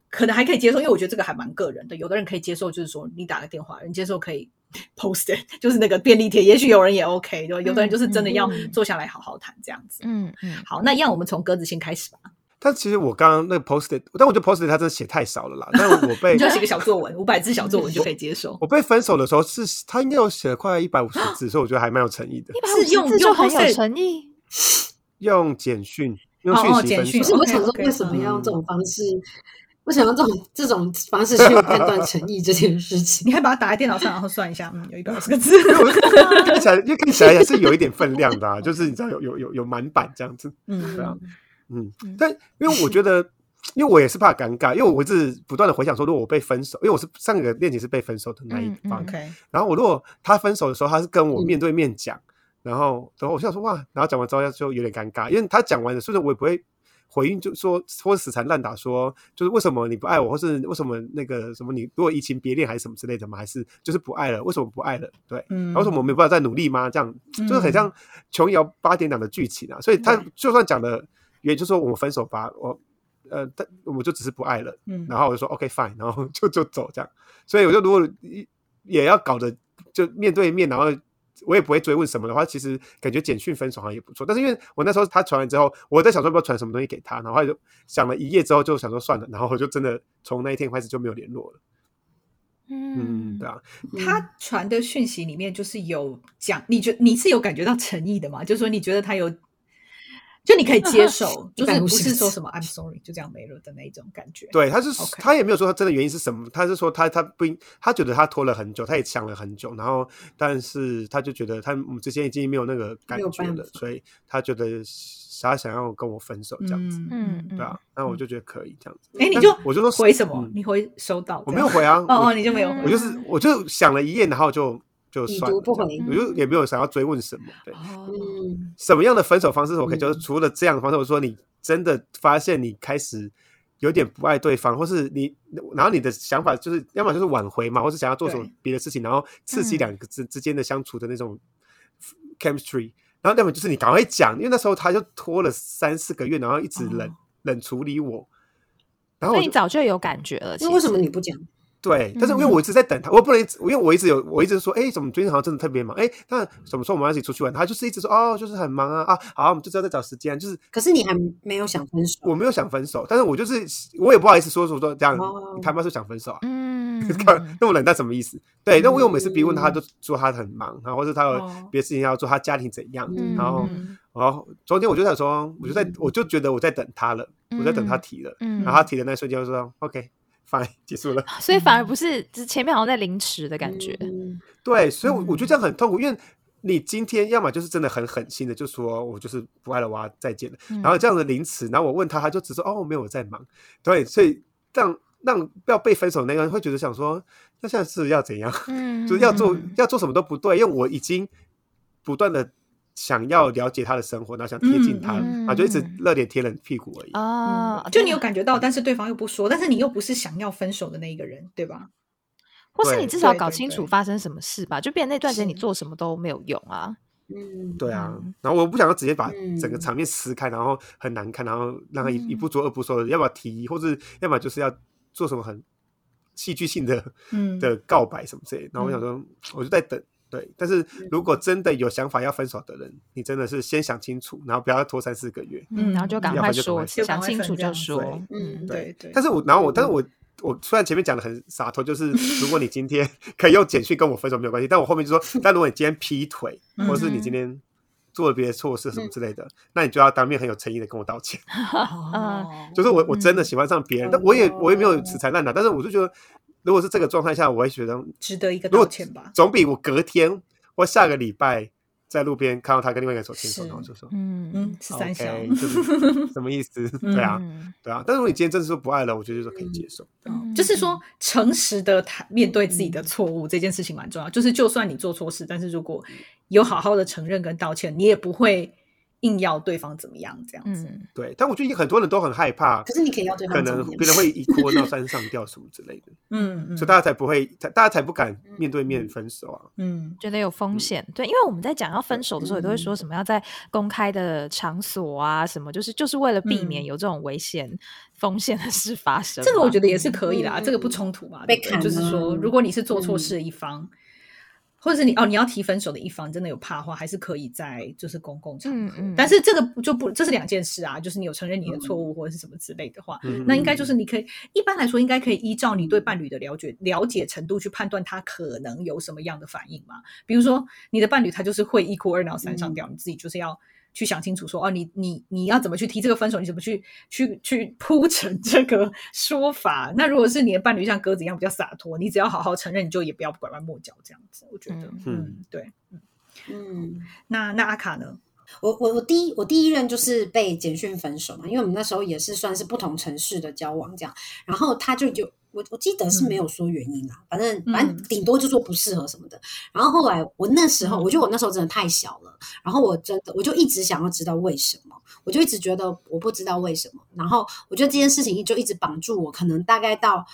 可能还可以接受？因为我觉得这个还蛮个人的，有的人可以接受，就是说你打个电话，人接受可以 (laughs) post，就是那个便利贴。也许有人也 OK，对有的人就是真的要坐下来好好谈这样子。嗯嗯，好，那一样我们从鸽子先开始吧。但其实我刚刚那个 post，但我觉得 post 他真的写太少了啦。但我被 (laughs) 你就写个小作文，五百字小作文就可以接受。我被分手的时候是他应该有写了快一百五十字，(gasps) 所以我觉得还蛮有诚意的。是用用很有诚意，(laughs) 用简讯用讯息分手。是我想说为什么要用这种方式？我想用这种这种方式去判断诚意这件事情。(laughs) 你还把它打在电脑上，然后算一下，嗯，有一百五十个字。看起来，因为看起来也是有一点分量的、啊，就是你知道有有有有满版这样子，嗯对啊，嗯，但因为我觉得，因为我也是怕尴尬，因为我一直不断的回想说，如果我被分手，因为我是上个恋情是被分手的那一嗯嗯方，OK，然后我如果他分手的时候，他是跟我嗯面对面讲，然后然后我想说哇，然后讲完之后就有点尴尬，因为他讲完了，所以我也不会回应，就说或者死缠烂打说，就是为什么你不爱我，或是为什么那个什么你如果移情别恋还是什么之类的吗？还是就是不爱了？为什么不爱了？对，嗯为什么我没办法再努力吗？这样就是很像琼瑶八点档的剧情啊，所以他就算讲的，也就是说我们分手吧，我呃，但我就只是不爱了。嗯然后我就说 OK fine，然后 (laughs) 就就走这样。所以我就如果也要搞得就面对面，然后我也不会追问什么的话，其实感觉简讯分手好像也不错。但是因为我那时候他传完之后，我在想说要不要传什么东西给他，然后就想了一夜之后，就想说算了，然后我就真的从那一天开始就没有联络了。嗯，对啊，他传的讯息里面就是有讲，你觉你是有感觉到诚意的吗？就是说你觉得他有，就你可以接受，(laughs) 就是不是说什么 I'm sorry 就这样没了的那一种感觉。对，他是他也没有说他真的原因是什么，他是说他他不应，他觉得他拖了很久，他也想了很久，然后但是他就觉得他我们之间已经没有那个感觉了，所以他觉得他想要跟我分手这样子，嗯，嗯对啊，那我就觉得可以这样子。哎，你就我就说回什么嗯？你回收到？我没有回啊，哦 (laughs) 哦，你就没有回。我就是我就想了一夜，然后就就算了我就也没有想要追问什么，对。哦，嗯，什么样的分手方式我可以？嗯就是除了这样的方式，我说你真的发现你开始有点不爱对方，或是你，然后你的想法就是要么就是挽回嘛，或是想要做什么别的事情，然后刺激嗯两个之之间的相处的那种 chemistry。然后要么就是你赶快讲，因为那时候他就拖了三四个月，然后一直冷、哦冷处理我。然后所以你早就有感觉了。那为什么你不讲？对，但是因为我一直在等他，我不能一直，因为我一直有，我一直说，哎，怎么最近好像真的特别忙？哎，那什么时候我们要一起出去玩？他就是一直说，哦，就是很忙啊啊，好，我们就知道在找时间，就是可是你还没有想分手，我没有想分手，但是我就是我也不好意思说说说这样，哦。你他妈是想分手啊？嗯，(laughs) 那我冷淡什么意思？对，那因为我每次逼问他，嗯就说他很忙，然后或者他有哦。别的事情要做，他家庭怎样，嗯。然后嗯然后昨天我就想说，我就在我就觉得我在等他了，我在等他提了，嗯。然后他提的那一瞬间，我就说 OK fine (laughs) 结束了。(laughs) 所以反而不是，只前面好像在凌迟的感觉。嗯对，所以我，我觉得这嗯样很痛苦，因为你今天要么就是真的很狠心的，就说我就是不爱了，我要再见了。嗯然后这样的凌迟，然后我问他，他就只说哦，没有，我在忙。对，所以让让要被分手那个人会觉得想说，那现在是要怎样？嗯 (laughs) 就是要做嗯要做什么都不对，因为我已经不断的想要了解他的生活，然后想贴近他，嗯嗯就一直热脸贴冷屁股而已。哦，就你有感觉到，但是对方又不说，但是你又不是想要分手的那一个人，对吧？或是你至少搞清楚发生什么事吧，就变成那段时间你做什么都没有用啊。嗯，对啊。嗯，然后我不想要直接把嗯。整个场面撕开，然后很难看，然后让他一嗯。一不做二不休的，要么提，或者要么就是要做什么很戏剧性的嗯。的告白什么之类。然后我想说，我就在等。对，但是如果真的有想法要分手的人，你真的是先想清楚，然后不要拖三四个月。嗯，然后就赶快说，想清楚就说。嗯，对对。但是我，然后我，但是我，我虽然前面讲的很洒脱，就是如果你今天可以用简讯跟我分手没有关系，但我后面就说，(laughs) 但如果你今天劈腿，或者是你今天做了别的错事什么之类的，那你就要当面很有诚意的跟我道歉。(laughs) 哦就是我我真的喜欢上别人，但我也我也没有死缠烂打，但是我就觉得，如果是这个状态下，我会觉得值得一个道歉吧。总比我隔天或下个礼拜在路边看到他跟另外一个手牵手，然后就说。嗯嗯，是三小。OK，(laughs) 就是什么意思？对啊，嗯对啊。但是如果你今天真的说不爱了，我觉得就可以接受。嗯就是说，诚实的谈面对自己的错误这件事情蛮重要。就是，就算你做错事，但是如果有好好的承认跟道歉，你也不会硬要对方怎么样这样子。嗯，对，但我觉得很多人都很害怕可，是你可以要对方怎么样能别人会一哭闹山上吊什么之类的，嗯 (laughs) 嗯。所以大家才不会，大家才不敢面对面分手啊。嗯。觉得有风险，对，因为我们在讲要分手的时候，也都会说什么要在公开的场所啊，什么就是就是为了避免嗯。有这种危险风险的事发生嘛。这个我觉得也是可以啦，嗯。这个不冲突嘛。被就是说，如果你是做错事的一方，或者是你哦你要提分手的一方，真的有怕的话，还是可以在就是公共场合。嗯嗯但是这个就不这是两件事啊，就是你有承认你的错误或者是什么之类的话，嗯那应该就是你可以一般来说应该可以依照你对伴侣的了解了解程度去判断他可能有什么样的反应嘛。比如说你的伴侣他就是会一哭二闹三上吊，你自己就是要去想清楚说，哦，你你你要怎么去提这个分手，你怎么去去去铺陈这个说法。那如果是你的伴侣像鸽子一样比较洒脱，你只要好好承认，你就也不要拐弯抹角这样子。我觉得，嗯嗯，对，嗯。那那阿卡呢？我我我第一我第一任就是被简讯分手嘛，因为我们那时候也是算是不同城市的交往这样，然后他就有我我记得是没有说原因啦，反正反正顶多就说不适合什么的。然后后来我那时候我觉得我那时候真的太小了，然后我真的我就一直想要知道为什么，我就一直觉得我不知道为什么，然后我觉得这件事情就一直绑住我，可能大概到。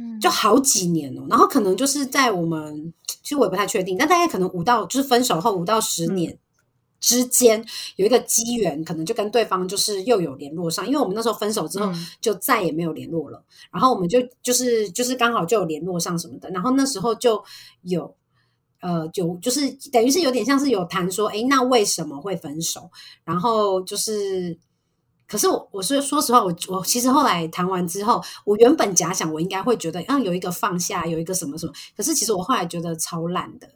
嗯就好几年哦，然后可能就是在我们，其实我也不太确定，但大概可能五到就是分手后五到十年之间有一个机缘，可能就跟对方就是又有联络上，因为我们那时候分手之后嗯就再也没有联络了，然后我们就就是就是刚好就有联络上什么的，然后那时候就有。呃，有就是等于是有点像是有谈说，诶，那为什么会分手？然后就是，可是我我是说实话，我我其实后来谈完之后，我原本假想我应该会觉得，嗯，有一个放下，有一个什么什么，可是其实我后来觉得超烂的。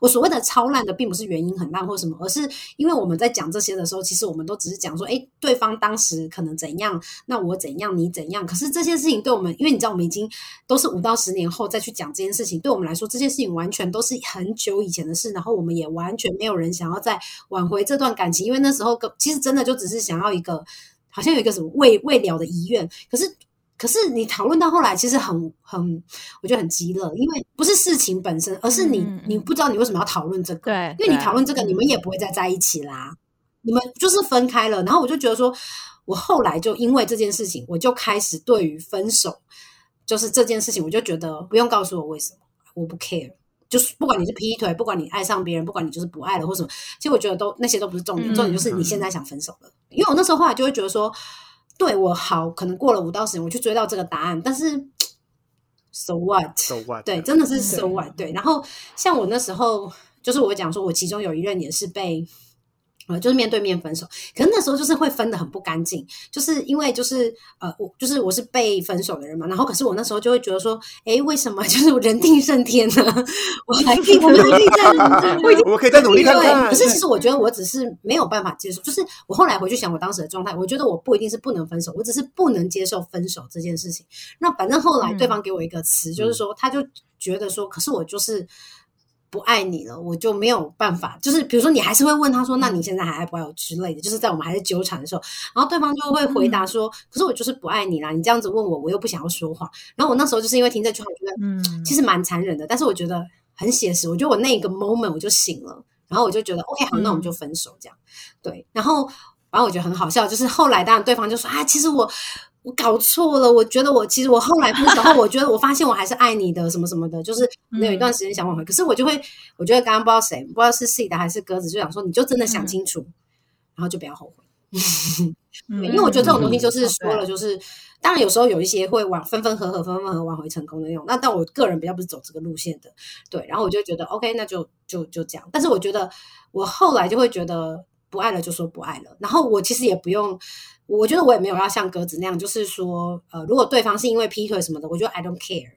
我所谓的超烂的，并不是原因很烂或什么，而是因为我们在讲这些的时候，其实我们都只是讲说，诶，对方当时可能怎样，那我怎样，你怎样。可是这些事情对我们，因为你知道，我们已经都是五到十年后再去讲这件事情，对我们来说，这件事情完全都是很久以前的事，然后我们也完全没有人想要再挽回这段感情，因为那时候其实真的就只是想要一个，好像有一个什么未未了的遗愿，可是。可是你讨论到后来，其实很很，我觉得很激乐，因为不是事情本身，而是你你不知道你为什么要讨论这个，对，因为你对讨论这个，你们也不会再在一起啦，你们就是分开了。然后我就觉得说，我后来就因为这件事情，我就开始对于分手，就是这件事情，我就觉得不用告诉我为什么，我不 care。就是不管你是劈腿，不管你爱上别人，不管你就是不爱了或什么，其实我觉得都那些都不是重点，嗯重点就是你现在想分手了。因为我那时候后来就会觉得说，对我好，可能过了五到十年，我去追到这个答案，但是 so what？So what？对，真的是嗯 so what？对，然后像我那时候，就是我讲说，我其中有一任也是被。呃，就是面对面分手，可是那时候就是会分的很不干净，就是因为就是呃，我就是我是被分手的人嘛，然后可是我那时候就会觉得说，哎，为什么 (laughs) 就是人定胜天呢？我还可以，我们还可以这样子，我已经 (laughs) 我们可以再努力看看。对，可是其实我觉得我只是没有办法接受，就是我后来回去想我当时的状态，我觉得我不一定是不能分手，我只是不能接受分手这件事情。那反正后来对方给我一个词，就是说他就觉得说，可是我就是。不爱你了，我就没有办法。就是比如说，你还是会问他说：“那你现在还爱不爱我？”之类的。就是在我们还是纠缠的时候，然后对方就会回答说：“可是我就是不爱你啦，你这样子问我，我又不想要说话。”然后我那时候就是因为听这句话，我觉得嗯，其实蛮残忍的，但是我觉得很写实。我觉得我那个 moment 我就醒了，然后我就觉得 OK 好，那我们就分手这样。对，然后反正我觉得很好笑，就是后来当然对方就说啊，其实我我搞错了，我觉得我其实我后来分手后，我觉得我发现我还是爱你的，什么什么的，就是有一段时间想挽回，可是我就会，我觉得刚刚不知道谁，不知道是 C 的还是鸽子，就想说你就真的想清楚，然后就不要后悔。(laughs) 嗯因为我觉得这种东西就是嗯说了，就是当然有时候有一些会挽分分合合、分分合合挽回成功的那种，那但我个人比较不是走这个路线的，对，然后我就觉得 OK，那就就就这样。但是我觉得我后来就会觉得不爱了就说不爱了，然后我其实也不用，我觉得我也没有要像鸽子那样，就是说呃，如果对方是因为劈腿什么的，我觉得 I don't care。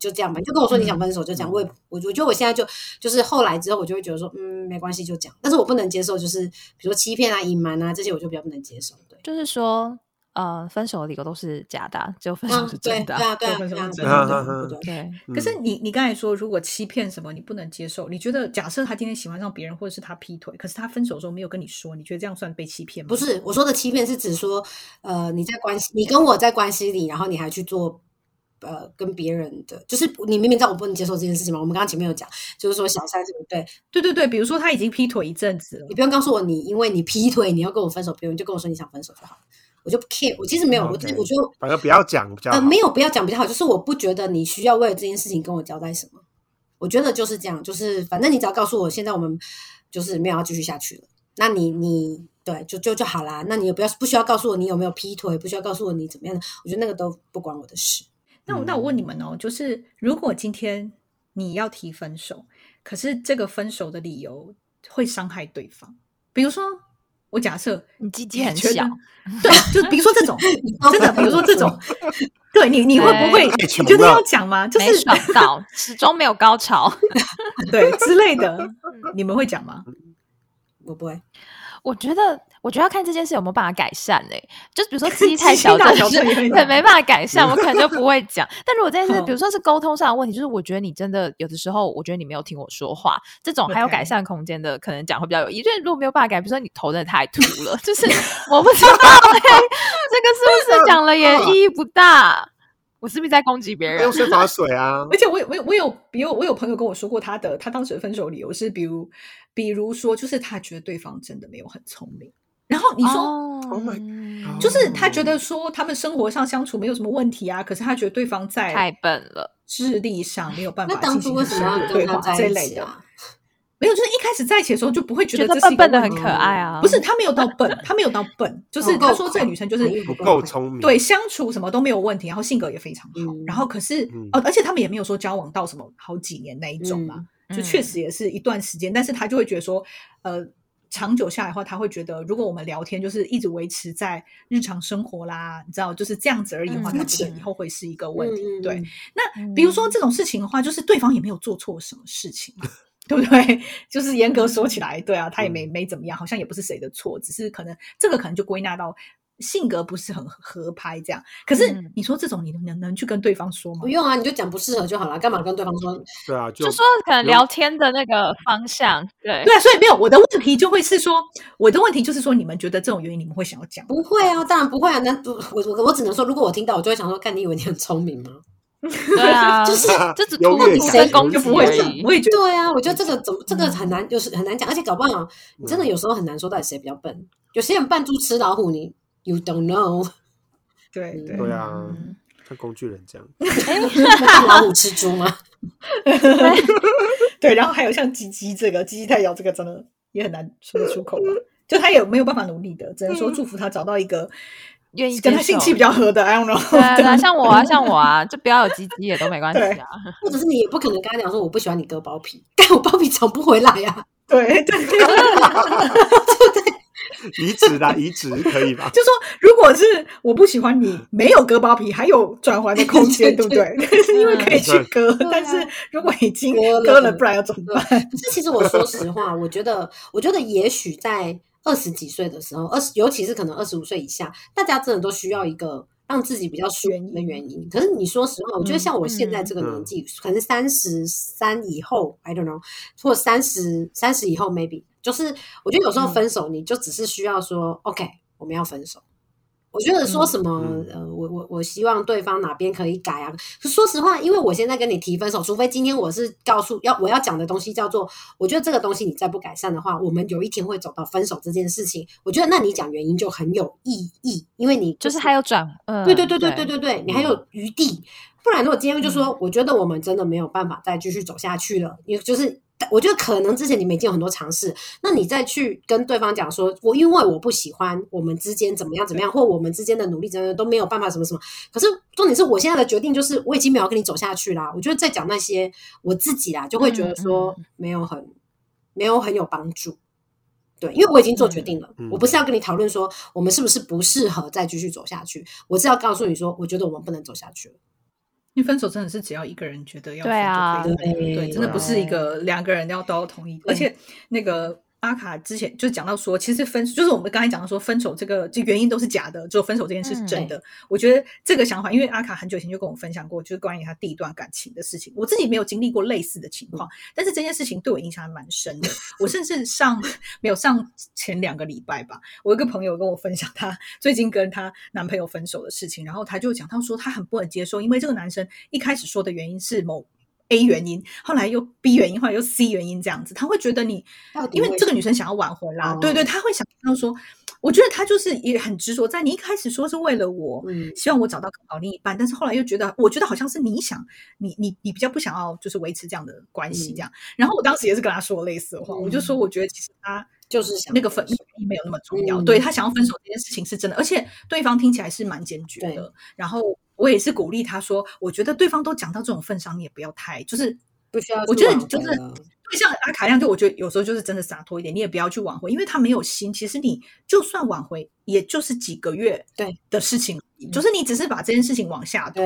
就这样吧，你就跟我说你想分手，就这样。我也我我觉得我现在就就是后来之后，我就会觉得说，嗯，没关系，就这样。但是我不能接受，就是比如说欺骗啊、隐瞒啊这些，我就比较不能接受。对，就是说，呃，分手的理由都是假的啊，只有分手嗯是，真对对的对啊，对对啊，分手对啊是真的对啊对，可是你你刚才说，如果欺骗什么你不能接受，你觉得假设他今天喜欢上别人，或者是他劈腿，可是他分手的时候没有跟你说，你觉得这样算被欺骗吗？不是我说的欺骗，是指说，呃，你在关系，你跟我在关系里，然后你还去做。呃，跟别人的就是你明明知道我不能接受这件事情嘛，我们刚刚前面有讲，就是说小三是不对，对对对，比如说他已经劈腿一阵子了你，不用告诉我你因为你劈腿你要跟我分手，不用你就跟我说你想分手就好了，我就不 care，我其实没有，我 OK 我就反正不要讲比较好。呃，没有，不要讲比较好，就是我不觉得你需要为了这件事情跟我交代什么。我觉得就是这样，就是反正你只要告诉我，现在我们就是没有要继续下去了，那你你对就就就好啦。那你也不要不需要告诉我你有没有劈腿，不需要告诉我你怎么样的，我觉得那个都不关我的事。那我那我问你们哦，就是如果今天你要提分手，可是这个分手的理由会伤害对方，比如说我假设你鸡鸡很小，对，就比如说这种 (laughs) 真的，比如说这种，对你你会不会太穷你觉得要讲吗？就是爽到，始终没有高潮。(laughs) 对之类的，你们会讲吗？我不会，我觉得，我觉得要看这件事有没有办法改善诶、就比如说 (laughs) 记忆太小小这件事，对，没办法改善，(laughs) 我可能就不会讲。但如果这件事，嗯比如说是沟通上的问题，就是我觉得你真的有的时候，我觉得你没有听我说话，这种还有改善空间的，可能讲会比较有意义。就是如果没有办法改，比如说你头真的太秃了，就是 (laughs) 我不知道、欸，这个是不是讲了也意义不大？我是不是在攻击别人用？(laughs) 水发水啊 (laughs) 而，且我有我有我有比如我有朋友跟我说过，他的他当时的分手理由是，比如比如说，就是他觉得对方真的没有很聪明。然后你说，哦 Oh 就是他觉得说他们生活上相处没有什么问题啊，可是他觉得对方在太在笨了。智力上没有办法进行当初为什么要很深入的对跟他话这类的。一起啊？没有，就是一开始在一起的时候就不会觉觉得得这是一个笨笨的很可爱啊，不是他没有到笨，他没有到笨，就是他说这个女生就是快不够聪明，对相处什么都没有问题，然后性格也非常好，嗯然后可是、嗯哦，而且他们也没有说交往到什么好几年那一种嘛，嗯就确实也是一段时间，但是他就会觉得说，呃。长久下来的话，他会觉得，如果我们聊天就是一直维持在日常生活啦，你知道，就是这样子而已的话，嗯他觉得以后会是一个问题。对，那比如说这种事情的话，就是对方也没有做错什么事情嘛，对不对？(laughs) 就是严格说起来，对啊，他也没没怎么样，好像也不是谁的错，只是可能这个可能就归纳到性格不是很合拍这样。可是嗯你说这种，你能能去跟对方说吗不？用啊，你就讲不适合就好了，干嘛跟对方说？(laughs) 对啊，就就说可能聊天的那个方向，对，对啊，所以没有我的问题就会是说，我的问题就是说，你们觉得这种原因，你们会想要讲？不会啊，当然不会啊。那我我我只能说，如果我听到，我就会想说，看你以为你很聪明吗？(laughs) 对啊，(laughs) 就是 (laughs) 这只优图越感你跟攻击就不会讲，而已我。也觉得对啊，我觉得这个怎么这个很难，就是很难讲，而且搞不好你真的有时候很难说到底谁比较笨。有些人扮猪吃老虎，你 you don't know，对对对啊嗯，像工具人这样，扮老虎吃猪吗？对，然后还有像鸡鸡这个鸡鸡太咬这个，真的也很难说得出口吧？就他也没有办法努力的，只能说祝福他找到一个愿意跟他性气比较合的。I don't know，对啊，对啊像我啊，(laughs) 像我啊，就不要有鸡鸡也都没关系啊。(laughs) 或者是你也不可能跟他讲说我不喜欢你割包皮，但我包皮长不回来啊 (laughs) 呀、对对对，移植啦，移植可以吧？就说如果是我不喜欢你没有割包皮，还有转圜的空间，对不对？因为可以去割，但是如果已经割了割了，不然要怎么办？可是其实我说实话，我觉得，我觉得也许在二十几岁的时候，二十尤其是可能二十五岁以下，大家真的都需要一个让自己比较舒服的原因。可是你说实话，我觉得像我现在这个年纪，可能三十三以后，I don't know，或三十三十以后，maybe，就是我觉得有时候分手，你就只是需要说、OK，我们要分手。我觉得说什么，嗯呃，我我我希望对方哪边可以改啊。说实话，因为我现在跟你提分手，除非今天我是告诉要我要讲的东西叫做，我觉得这个东西你再不改善的话，我们有一天会走到分手这件事情。我觉得那你讲原因就很有意义，因为你就是还有转，嗯，对对对对对对对，你还有余地。不然，如果今天就说，嗯我觉得我们真的没有办法再继续走下去了，也就是我觉得可能之前你们已经有很多尝试，那你再去跟对方讲说，我因为我不喜欢我们之间怎么样怎么样，或我们之间的努力真的都没有办法什么什么。可是重点是我现在的决定就是我已经没有跟你走下去啦。我觉得再讲那些我自己啦，就会觉得说嗯没有很没有很有帮助。对，因为我已经做决定了，嗯我不是要跟你讨论说我们是不是不适合再继续走下去，我是要告诉你说，我觉得我们不能走下去了。因为分手真的是只要一个人觉得要对啊分就可以分，对对，真的不是一个两个人要都要同意，而且那个。阿卡之前就讲到说，其实分就是我们刚才讲到说，分手这个这原因都是假的，只有分手这件事是真的。我觉得这个想法，因为阿卡很久以前就跟我分享过，就是关于他第一段感情的事情。我自己没有经历过类似的情况，但是这件事情对我影响还蛮深的。我甚至上没有上前两个礼拜吧，我有一个朋友跟我分享她最近跟她男朋友分手的事情，然后她就讲到说，她很不能接受，因为这个男生一开始说的原因是某。A 原因，后来又 B 原因，后来又 C 原因，这样子，他会觉得你因为这个女生想要挽回啦，哦对对，他会想到说，我觉得他就是也很执着，在你一开始说是为了我，嗯希望我找到更好另一半，但是后来又觉得，我觉得好像是你想，你你你比较不想要就是维持这样的关系嗯这样，然后我当时也是跟他说类似的话，嗯我就说我觉得其实他就是想那个分没有那么重要，嗯对他想要分手这件事情是真的，而且对方听起来是蛮坚决的，然后我也是鼓励他说，我觉得对方都讲到这种份上，你也不要太就是。不需要我觉得你就是对像阿卡一样，就我觉得有时候就是真的洒脱一点，你也不要去挽回，因为他没有心。其实你就算挽回，也就是几个月对的事情，就是你只是把这件事情往下拖。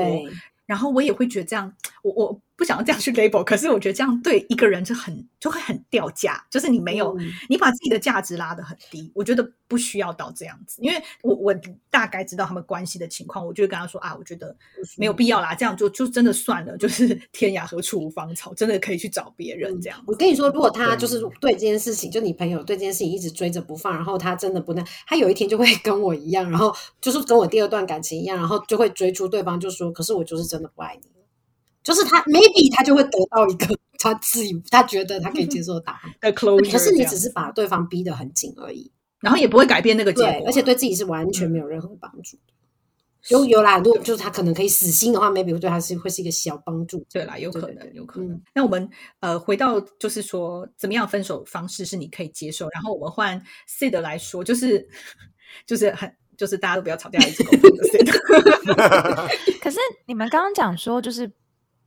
然后我也会觉得这样，我我不想要这样去 label，可是我觉得这样对一个人就很就会很掉价，就是你没有、嗯你把自己的价值拉得很低，我觉得不需要到这样子，因为我我大概知道他们关系的情况，我就会跟他说啊，我觉得没有必要啦，这样就就真的算了，就是天涯何处无芳草，真的可以去找别人这样。我跟你说，如果他就是对这件事情，就你朋友对这件事情一直追着不放，然后他真的不那，他有一天就会跟我一样，然后就是跟我第二段感情一样，然后就会追出对方，就说：“可是我就是真的不爱你了。”就是他 maybe 他就会得到一个他自己他觉得他可以接受的答案，(laughs) 的 closure，可是你只是把对方逼得很紧而已，然后也不会改变那个结果啊，，对而且对自己是完全没有任何帮助的。有有啦，如果就是他可能可以死心的话，maybe 对他是会是一个小帮助。对啦，有可能，对对对有可能。嗯那我们呃回到就是说，怎么样分手方式是你可以接受？然后我们换 Sid 来说，就是就是很就是大家都不要吵架，一直沟通的 Sid。可是你们刚刚讲说，就是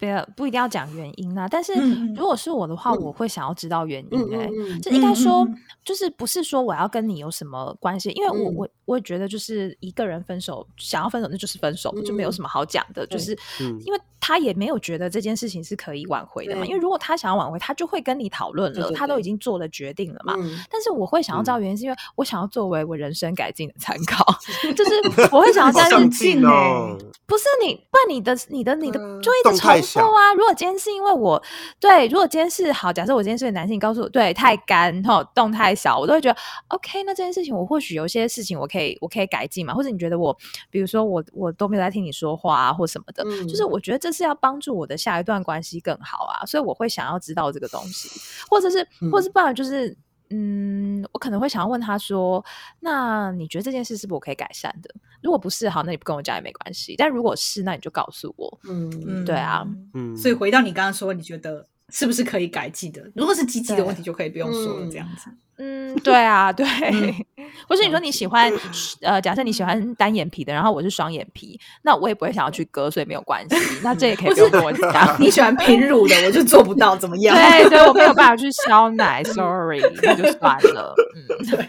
不要不一定要讲原因啊。但是如果是我的话，嗯我会想要知道原因、哎欸。嗯嗯就应该说就是不是说我要跟你有什么关系，因为我嗯我我也觉得就是一个人分手，想要分手那就是分手，就没有嗯什么好讲的，就是嗯因为他也没有觉得这件事情是可以挽回的嘛。因为如果他想要挽回，他就会跟你讨论了，他都已经做了决定了嘛。嗯但是我会想要知道嗯原因，是因为我想要作为我人生改进的参考，(laughs) 就是我会想要好这样子进哦，不是你，不然你的你的你的嗯就一直重复啊。如果今天是因为我对，如果今天是好，假设我今天是个男性，告诉我对太干哈动太小，我都会觉得 OK。那这件事情我或许有些事情我可以我可以改进嘛，或者你觉得我比如说我我都没有在听你说话啊或什么的，嗯就是我觉得这是要帮助我的下一段关系更好啊，所以我会想要知道这个东西，或者是或者是不然就是。嗯，我可能会想要问他说：“那你觉得这件事是不是我可以改善的？如果不是，好，那你不跟我讲也没关系。但如果是，那你就告诉我。嗯嗯对啊，嗯，所以回到你刚刚说，你觉得是不是可以改进的？如果是积极的问题，就可以不用说了，嗯这样子。嗯，对啊，(laughs) 对。嗯或是你说你喜欢，呃，假设你喜欢单眼皮的，然后我是双眼皮，那我也不会想要去割，所以没有关系。(laughs) 那这也可以不用跟我讲。(laughs) 你喜欢平乳的，我就做不到，怎么样？对对，我没有办法去消奶，sorry，那就算了。嗯，对，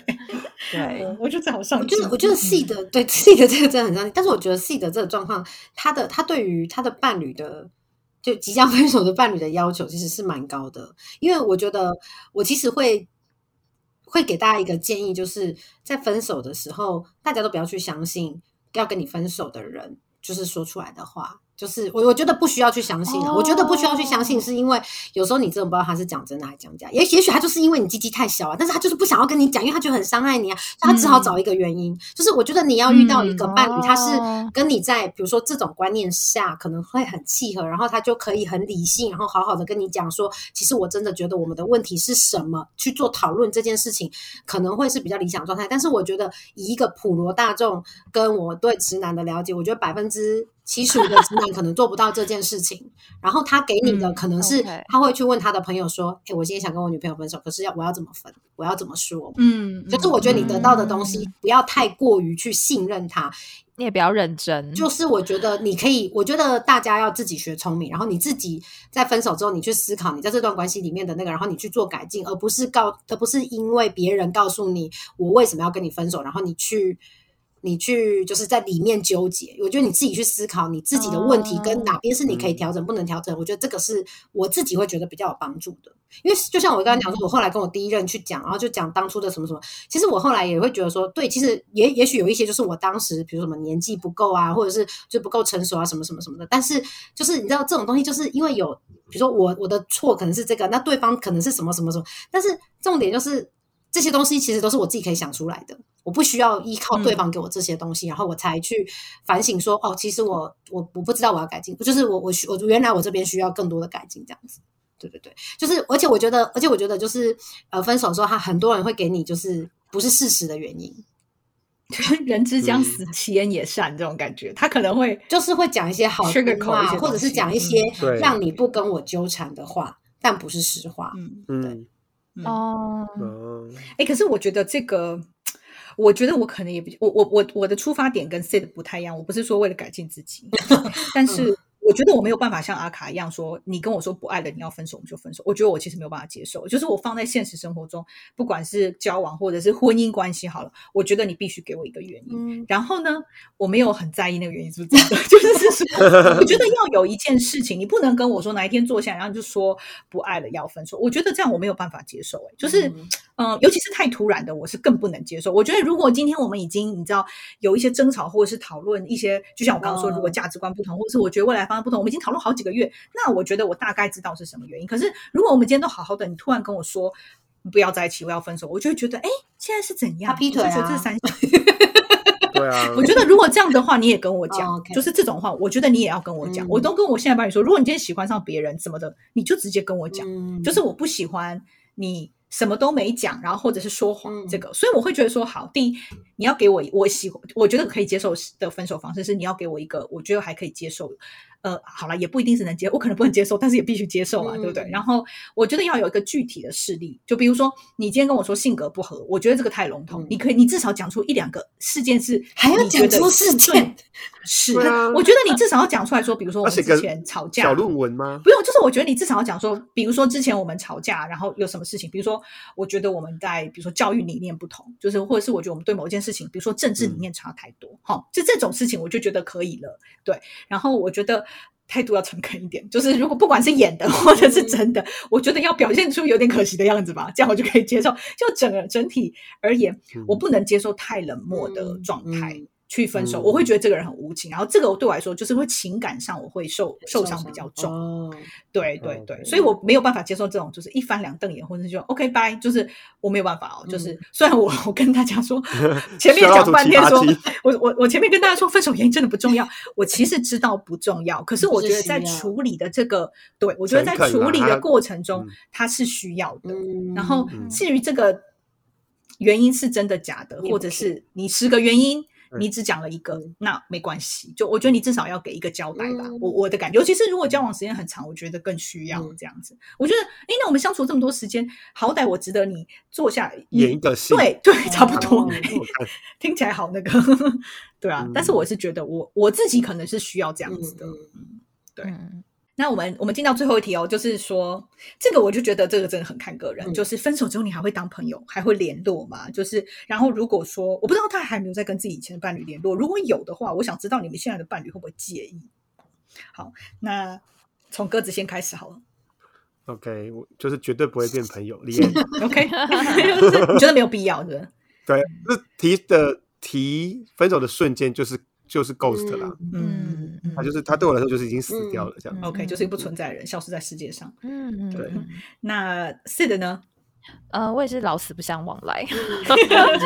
对，我觉得这好上我觉进。得，我觉得细的对细的这个真的很伤心，但是我觉得细的这个状况，他的他对于他的伴侣的就即将 (laughs) 分手的伴侣的要求其实是蛮高的，因为我觉得我其实会会给大家一个建议，就是在分手的时候，大家都不要去相信要跟你分手的人就是说出来的话。就是我，我觉得不需要去相信啊。我觉得不需要去相信，是因为有时候你真的不知道他是讲真的还是讲假。也也许他就是因为你鸡鸡太小啊，但是他就是不想要跟你讲，因为他觉得很伤害你啊，所以他只好找一个原因。就是我觉得你要遇到一个伴侣，嗯他是哦跟你在比如说这种观念下可能会很契合，然后他就可以很理性，然后好好的跟你讲说，其实我真的觉得我们的问题是什么，去做讨论这件事情，可能会是比较理想状态。但是我觉得以一个普罗大众跟我对直男的了解，我觉得百分之七十五的直男可能做不到这件事情。然后他给你的嗯可能是他会去问他的朋友说：“哎，我今天想跟我女朋友分手，可是要我要怎么分？我要怎么说？”嗯，就是我觉得你得到的东西不要太过于去信任他，你也不要认真，就是我觉得你可以，我觉得大家要自己学聪明，然后你自己在分手之后，你去思考你在这段关系里面的那个，然后你去做改进，而不是告，而不是因为别人告诉你我为什么要跟你分手，然后你去。你去就是在里面纠结，我觉得你自己去思考你自己的问题跟哪边是你可以调整、不能调整。我觉得这个是我自己会觉得比较有帮助的，因为就像我刚刚讲说，我后来跟我第一任去讲，然后就讲当初的什么什么，其实我后来也会觉得说，对，其实也也许有一些就是我当时比如什么年纪不够啊，或者是就不够成熟啊，什么什么什么的。但是就是你知道这种东西，就是因为有比如说我我的错可能是这个，那对方可能是什么什么什么，但是重点就是这些东西其实都是我自己可以想出来的，我不需要依靠对方给我这些东西，然后我才去反省说，哦，其实我我我不知道我要改进，就是我我需我原来我这边需要更多的改进，这样子。对对对，就是，而且我觉得，而且我觉得，就是呃，分手之后，他很多人会给你就是不是事实的原因，(laughs) 人之将嗯。死，其言也善这种感觉，他可能会就是会讲一些好话，或者是讲一些让你不跟我纠缠的话，但不是实话。嗯。嗯嗯哦，嗯，哎，可是我觉得这个，我觉得我可能也不我我我我的出发点跟 Sid 不太一样。我不是说为了改进自己，(laughs) 但是我觉得我没有办法像阿卡一样说，你跟我说不爱了，你要分手，我们就分手。我觉得我其实没有办法接受，就是我放在现实生活中，不管是交往或者是婚姻关系，好了，我觉得你必须给我一个原因。嗯然后呢，我没有很在意那个原因是不是真的，(laughs) 就是是说，我觉得要有一件事情，你不能跟我说哪一天坐下，然后就说不爱了要分手。我觉得这样我没有办法接受、欸，就是。嗯嗯，尤其是太突然的，我是更不能接受。我觉得，如果今天我们已经你知道有一些争吵，或者是讨论一些，就像我刚刚说，如果价值观不同，或者是我觉得未来方向不同，我们已经讨论好几个月，那我觉得我大概知道是什么原因。可是，如果我们今天都好好的，你突然跟我说不要在一起，我要分手，我就会觉得，哎，现在是怎样？他劈腿我就觉得啊这是三。对啊，(laughs) 我觉得如果这样的话，你也跟我讲，就是这种话，我觉得你也要跟我讲。嗯我都跟我现在伴侣说，如果你今天喜欢上别人什么的，你就直接跟我讲。嗯就是我不喜欢你什么都没讲，然后或者是说谎嗯这个，所以我会觉得说，好，第一，你要给我我喜我觉得可以接受的分手方式是，你要给我一个我觉得还可以接受的。呃，好了，也不一定是能接，我可能不能接受，但是也必须接受嘛，对不对？嗯然后我觉得要有一个具体的事例，就比如说你今天跟我说性格不合，我觉得这个太笼统，嗯你可以你至少讲出一两个事件是还要讲出事件，是，啊我觉得你至少要讲出来说，比如说我们之前吵架，小论文吗？不用，就是我觉得你至少要讲说，比如说之前我们吵架，然后有什么事情，比如说我觉得我们在比如说教育理念不同，就是或者是我觉得我们对某一件事情，比如说政治理念差太多，哈、就这种事情我就觉得可以了，对。然后我觉得态度要诚恳一点，(laughs) 就是如果不管是演的或者是真的，我觉得要表现出有点可惜的样子吧，这样我就可以接受。就整个整体而言，我不能接受太冷漠的嗯状态。嗯去分手，嗯我会觉得这个人很无情，然后这个对我来说就是会情感上我会受受伤比较重，哦，对对对所以我没有办法接受这种就是一翻两瞪眼，或者就 OK 拜，就是我没有办法哦。就是嗯虽然我我跟大家说 (laughs) 前面讲半天说我我我前面跟大家说分手原因真的不重要，我其实知道不重要，可是我觉得在处理的这个，对我觉得在处理的过程中嗯，它是需要的。嗯然后嗯至于这个原因是真的假的，或者是你十个原因。嗯你只讲了一个嗯，那没关系。就我觉得你至少要给一个交代吧。嗯我我的感觉，尤其是如果交往时间很长，我觉得更需要嗯这样子。我觉得，哎，那我们相处这么多时间，好歹我值得你坐下来演一个戏对对，差不多。听起来好那个，(laughs) 对啊。嗯但是我是觉得我我自己可能是需要这样子的。嗯对嗯那我们我们进到最后一题哦，就是说这个我就觉得这个真的很看个人，嗯就是分手之后你还会当朋友，还会联络吗？就是然后如果说我不知道他还没有在跟自己以前的伴侣联络，如果有的话，我想知道你们现在的伴侣会不会介意？好，那从鸽子先开始好了 OK，我就是绝对不会变朋友。李 (laughs) 艳，，OK？(laughs) 就是你觉得没有必要，是？对，就是提的提分手的瞬间就是就是 ghost 啦，嗯嗯他就是他对我来说就是已经死掉了这样。嗯 OK，就是一个不存在的人，消失在世界上。嗯，对嗯那 Sid 呢？呃，我也是老死不相往来，嗯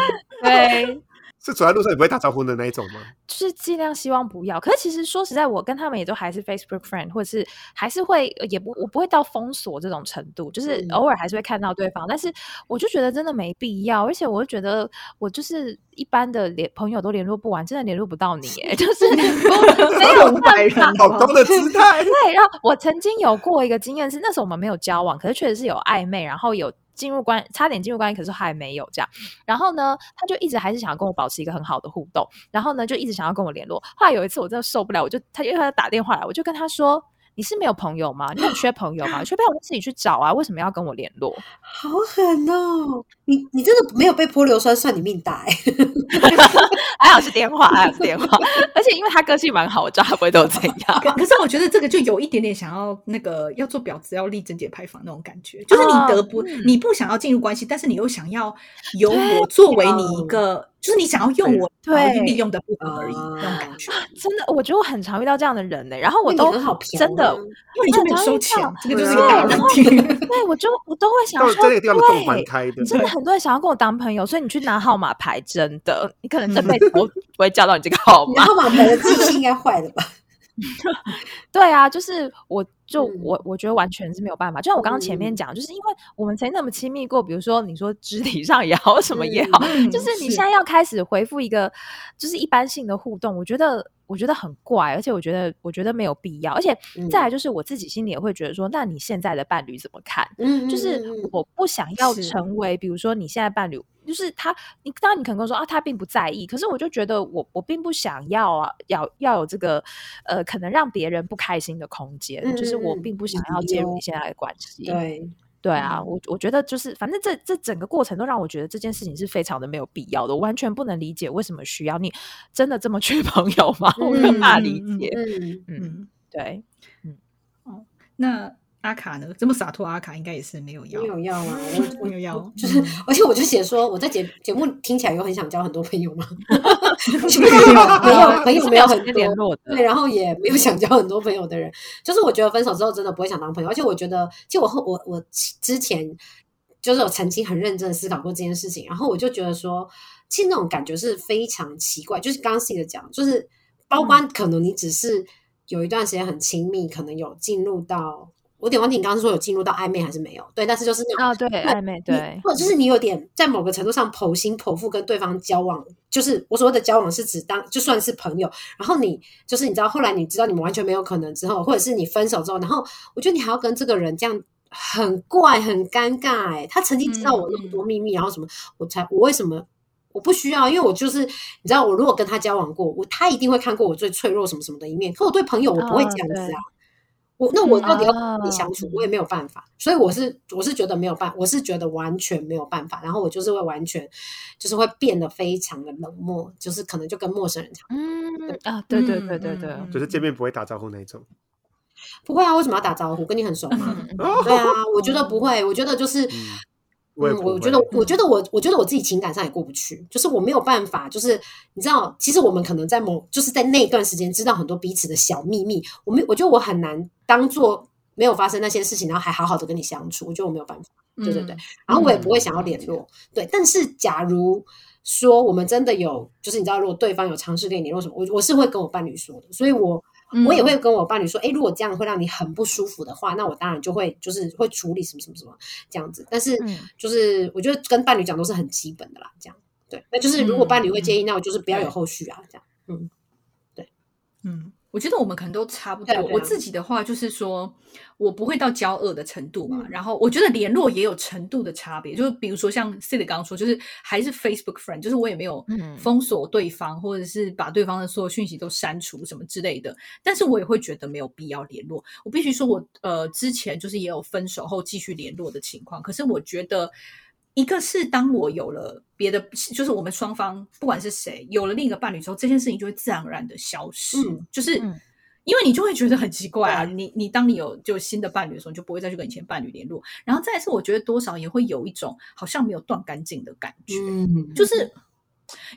(laughs) 对，是走在路上也不会打招呼的那一种吗？就是尽量希望不要。可是其实说实在，我跟他们也都还是 Facebook friend，或者是还是会呃也不我不会到封锁这种程度，就是嗯偶尔还是会看到对方，但是我就觉得真的没必要，而且我就觉得我就是一般的联朋友都联络不完，真的联络不到你，哎，(laughs) 就是 (laughs) 没有五百人好高的姿态，(laughs) 对，然后我曾经有过一个经验是，那时候我们没有交往，可是确实是有暧昧，然后有进入关，差点进入关系，可是还没有这样。然后呢，他就一直还是想要跟我保持一个很好的互动，然后呢，就一直想要跟我联络。后来有一次我真的受不了，我就他因为他打电话来，我就跟他说。你是没有朋友吗？你很缺朋友吗？(gasps) 缺朋友我自己去找啊，为什么要跟我联络？好狠哦！你你真的没有被泼硫酸算你命大哎、(laughs) 还好是电话，还好是电话，(laughs) 而且因为他个性蛮好，我知道他不会对我怎样。可可是我觉得这个就有一点点想要那个要做婊子要立贞节牌坊那种感觉，就是你得不、嗯你不想要进入关系，但是你又想要有我作为你一个，就是你想要用我对然后去利用的部分而已啊那种感觉，真的，我觉得我很常遇到这样的人呢、然后我都好嫖真的啊，因为你就没有收钱，这个就是一个大问题。(laughs) 对我就我都会想到说，对开的。真的很多人想要跟我当朋友，所以你去拿号码牌，真的，你可能这辈子 (laughs) 都不会叫到你这个号码。号码牌的记性应该坏了吧？(laughs) 对啊，就是我就嗯我我觉得完全是没有办法。就像我刚刚前面嗯讲，就是因为我们曾经那么亲密过，比如说你说肢体上也好，什么也好，嗯就是你现在要开始回复一个就是一般性的互动，我觉得我觉得很怪，而且我觉得我觉得没有必要，而且嗯再来就是我自己心里也会觉得说，那你现在的伴侣怎么看？嗯就是我不想要成为，比如说你现在伴侣，就是他，你当然你可能跟我说啊，他并不在意，可是我就觉得我我并不想要啊，要要有这个呃，可能让别人不开心的空间，就是我并不想要介入你现在的关系。对，对啊，嗯我我觉得就是，反正这这整个过程都让我觉得这件事情是非常的没有必要的，我完全不能理解为什么需要你真的这么缺朋友吗？我没有办法理嗯嗯解。嗯，对，嗯，哦，那阿卡呢？这么洒脱，阿卡应该也是没有要，没有要啊，我我没有要就是嗯，(laughs) 而且我就写说，我在节节目听起来有很想交很多朋友吗？(laughs) 没有啊没有朋友没有很联多，对，然后也没有想交很多朋友的人，就是我觉得分手之后真的不会想当朋友，而且我觉得，其实我后我我之前就是我曾经很认真的思考过这件事情，然后我就觉得说，其实那种感觉是非常奇怪，就是刚刚 C 的讲，就是包括可能你只是有一段时间很亲密，可能有进入到。我有点忘记你刚刚是说有进入到暧昧还是没有？对，但是就是那种啊，对，暧昧，对，或者就是你有点在某个程度上剖心剖腹跟对方交往，就是我所谓的交往是指当就算是朋友，然后你就是你知道后来你知道你们完全没有可能之后，或者是你分手之后，然后我觉得你还要跟这个人这样很怪很尴尬哎、他曾经知道我那么多秘密，然后什么我才我为什么？我不需要，因为我就是你知道，我如果跟他交往过，我他一定会看过我最脆弱什么什么的一面。可我对朋友我不会哦这样子对啊，我那我到底要跟你相处，我也没有办法，所以我是我是觉得没有办，我是觉得完全没有办法，然后我就是会完全就是会变得非常的冷漠，就是可能就跟陌生人讲，嗯啊，对对对对对，嗯就是见面不会打招呼那一种。不会啊，为什么要打招呼？跟你很熟吗？(laughs) 嗯对啊，我觉得不会，我觉得就是。嗯我嗯，我觉得，我觉得我，我觉得我自己情感上也过不去，就是我没有办法，就是你知道，其实我们可能在某，就是在那一段时间知道很多彼此的小秘密，我没，我觉得我很难当做没有发生那些事情，然后还好好的跟你相处，我觉得我没有办法。对对对，嗯然后我也不会想要联络，对。但是假如说我们真的有，就是你知道，如果对方有尝试跟你联络什么，我我是会跟我伴侣说的，所以我我也会跟我伴侣说，哎，如果这样会让你很不舒服的话，那我当然就会就是会处理什么什么什么这样子。但是嗯就是我觉得跟伴侣讲都是很基本的啦，这样对。那就是如果伴侣会介意，那我就是不要有后续啊，这样。嗯，对嗯，我觉得我们可能都差不多。我自己的话就是说，我不会到交恶的程度嘛。嗯然后我觉得联络也有程度的差别，就是比如说像的刚刚说，就是还是 Facebook friend，就是我也没有嗯封锁对方，或者是把对方的所有讯息都删除什么之类的。但是我也会觉得没有必要联络。我必须说我，呃之前就是也有分手后继续联络的情况，可是我觉得。一个是当我有了别的，就是我们双方不管是谁有了另一个伴侣之后，这件事情就会自然而然的消失。嗯就是嗯因为你就会觉得很奇怪啊，你你当你有就新的伴侣的时候，你就不会再去跟以前伴侣联络。然后再一次，我觉得多少也会有一种好像没有断干净的感觉。嗯就是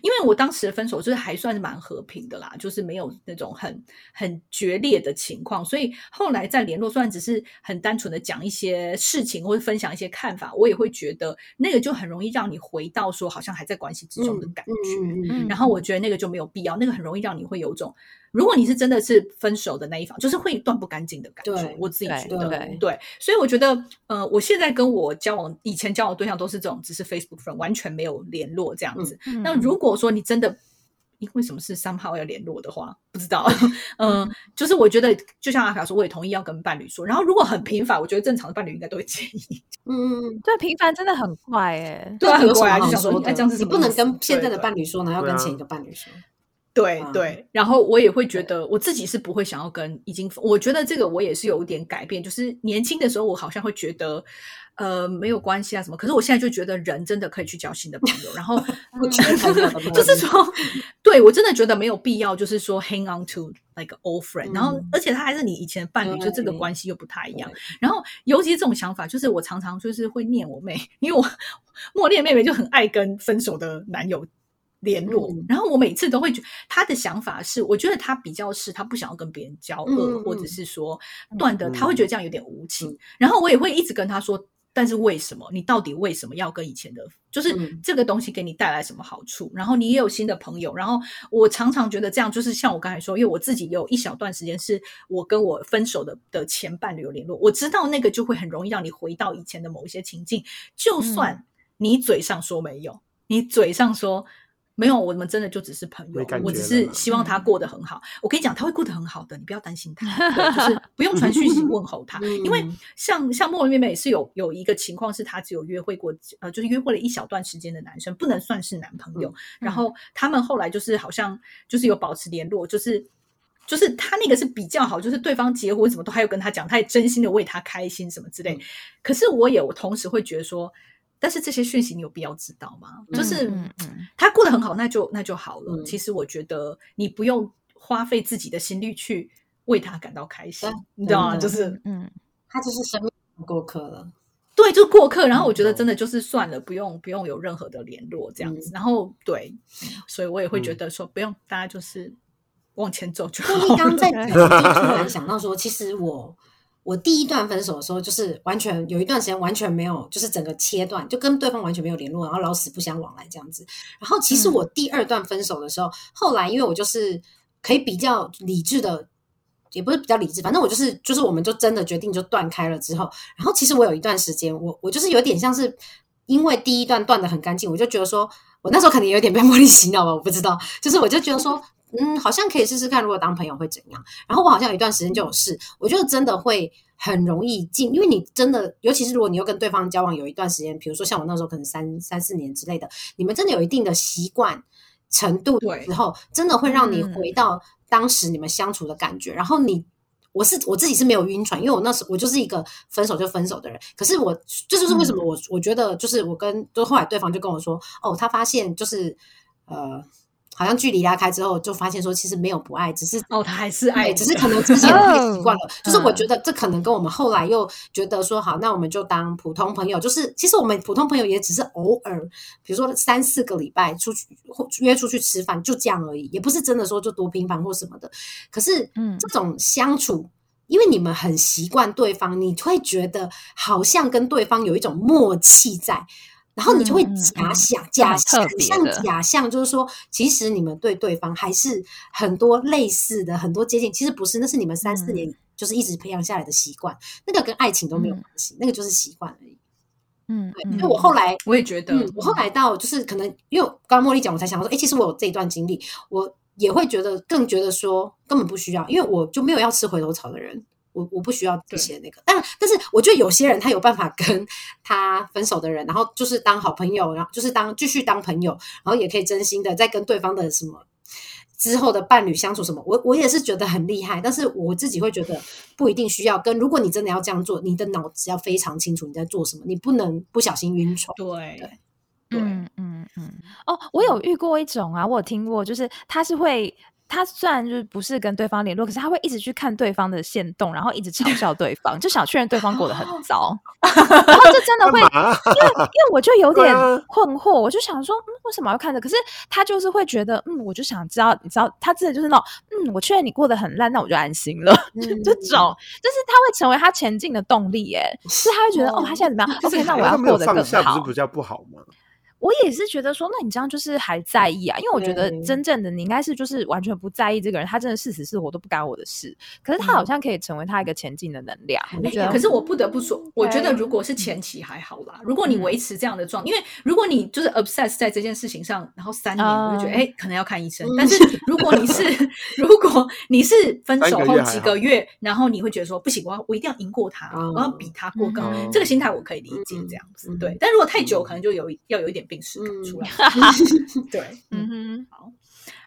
因为我当时的分手就是还算是蛮和平的啦，就是没有那种很很决裂的情况，所以后来再联络，虽然只是很单纯的讲一些事情或者分享一些看法，我也会觉得那个就很容易让你回到说好像还在关系之中的感觉。嗯嗯然后我觉得那个就没有必要，那个很容易让你会有种，如果你是真的是分手的那一方，就是会断不干净的感觉对。我自己觉得，对对，所以我觉得，呃，我现在跟我交往以前交往对象都是这种，只是 Facebook friend，完全没有联络这样子。嗯那如果说你真的因为什么事 somehow 要联络的话，不知道，(laughs) 嗯、就是我觉得就像阿卡说，我也同意要跟伴侣说。然后如果很频繁，我觉得正常的伴侣应该都会介意。(laughs) 嗯嗯，对频繁真的很快哎，对很快啊就好说的想说哎这样子你不能跟现在的伴侣说，然后要跟前一个伴侣说。啊对对，然后我也会觉得我自己是不会想要跟已经，我觉得这个我也是有一点改变，就是年轻的时候我好像会觉得，呃，没有关系啊什么，可是我现在就觉得人真的可以去交新的朋友，然后 (laughs) (laughs) 就是说，对我真的觉得没有必要，就是说 hang on to like an old friend，、然后嗯而且他还是你以前的伴侣，就这个关系又不太一样。然后尤其是这种想法，就是我常常就是会念我妹，因为我 (laughs) 默念妹妹就很爱跟分手的男友联络，嗯然后我每次都会觉他的想法是，我觉得他比较是他不想要跟别人交恶，或者是说断的，嗯她会觉得这样有点无情。嗯然后我也会一直跟他说。但是为什么？你到底为什么要跟以前的？就是嗯这个东西给你带来什么好处？然后你也有新的朋友。然后我常常觉得这样，就是像我刚才说，因为我自己有一小段时间是我跟我分手的的前伴侣有联络，我知道那个就会很容易让你回到以前的某一些情境，就算你嘴上说没有，你嘴上说没有，我们真的就只是朋友，我只是希望他过得很好。我跟你讲，他会过得很好的，你不要担心他，(laughs) 就是不用传讯息问候他，因为嗯像像莫文妹妹是有有一个情况是，她只有约会过，呃，就是约会了一小段时间的男生，不能算是男朋友。然后他们后来就是好像就是有保持联络，就是。就是他那个是比较好，就是对方结婚什么都还有跟他讲，他也真心的为他开心什么之类。嗯可是我也我同时会觉得说，但是这些讯息你有必要知道吗？就是嗯嗯嗯他过得很好，那就那就好了。嗯其实我觉得你不用花费自己的心力去为他感到开心对，你知道吗？就是 (laughs) 嗯他就是生命的过客了。对，就是过客。然后我觉得嗯真的就是算了，不用不用有任何的联络这样子。然后对，所以我也会觉得说不用，大家就是往前走就好刚刚在 (laughs) 想到说，其实我我第一段分手的时候，就是完全有一段时间完全没有，就是整个切断，就跟对方完全没有联络，然后老死不相往来这样子。然后其实我第二段分手的时候，后来因为我就是可以比较理智的。也不是比较理智，反正我就是就是，我们就真的决定就断开了之后，然后其实我有一段时间，我我就是有点像是因为第一段断的很干净，我就觉得说，我那时候可能有点被茉莉洗脑吧，我不知道，就是我就觉得说，嗯，好像可以试试看，如果当朋友会怎样。然后我好像有一段时间就有试，我觉得真的会很容易进，因为你真的，尤其是如果你又跟对方交往有一段时间，比如说像我那时候可能三三四年之类的，你们真的有一定的习惯程度对之后，真的会让你嗯回到当时你们相处的感觉，然后你。我是我自己是没有晕船，因为我那时我就是一个分手就分手的人。可是我这就是为什么我、我觉得就是我跟就后来对方就跟我说，哦，他发现就是呃，好像距离拉开之后，就发现说其实没有不爱，只是哦，他还是爱只是可能之前太习惯了。就是我嗯觉得这可能跟我们后来又觉得说好，那我们就当普通朋友。就是其实我们普通朋友也只是偶尔，比如说三四个礼拜出去或约出去吃饭，就这样而已，也不是真的说就多频繁或什么的。可是嗯这种相处。因为你们很习惯对方，你会觉得好像跟对方有一种默契在，然后你就会假想、假想假象，就是说，其实你们对对方还是很多类似的、很多接近。其实不是，那是你们三四嗯年就是一直培养下来的习惯，那个跟爱情都没有嗯关系，那个就是习惯而已。嗯对因为我后来我也觉得，嗯，我后来到就是可能，因为刚刚茉莉讲，我才想到说，哎、其实我有这一段经历，我也会觉得更觉得说根本不需要，因为我就没有要吃回头草的人，我我不需要这些那个。但但是我觉得有些人他有办法 (laughs) 跟他分手的人，然后就是当好朋友，然后就是当继续当朋友，然后也可以真心的在跟对方的什么。之后的伴侣相处什么，我我也是觉得很厉害，但是我自己会觉得不一定需要跟。如果你真的要这样做，你的脑子要非常清楚你在做什么，你不能不小心晕船。对对对嗯嗯嗯，哦，我有遇过一种啊，我有听过，就是他是会。他虽然就是不是跟对方联络，可是他会一直去看对方的线动，然后一直嘲笑对方，就想确认对方过得很 (laughs) 糟，然后就真的会，因为因为我就有点困惑，我就想说，嗯，为什么要看着？可是他就是会觉得，嗯，我就想知道，你知道，他真的就是那种，嗯，我确认你过得很烂，那我就安心了。嗯 (laughs) 这种就是他会成为他前进的动力，耶，是他会觉得，哦，他现在怎么样？(laughs) OK，那我要过得更放下，不好是。比较不好吗？我也是觉得说，那你这样就是还在意啊？因为我觉得真正的你应该是就是完全不在意这个人，他真的是死是活都不干我的事。可是他好像可以成为他一个前进的能量，我就觉得。可是我不得不说，我觉得如果是前期还好啦。如果你嗯维持这样的状，因为如果你就是 obsess 在这件事情上，然后三年，我就觉得嗯哎，可能要看医生嗯。但是如果你是 (laughs) 如果你是分手后几个月，然后你会觉得说不行，我要我一定要赢过他，哦我要比他过更好嗯。这个心态我可以理解嗯这样子嗯，对。但如果太久，可能就有要有一点病史感出来。(laughs) (laughs) 对，嗯嗯。哼，好，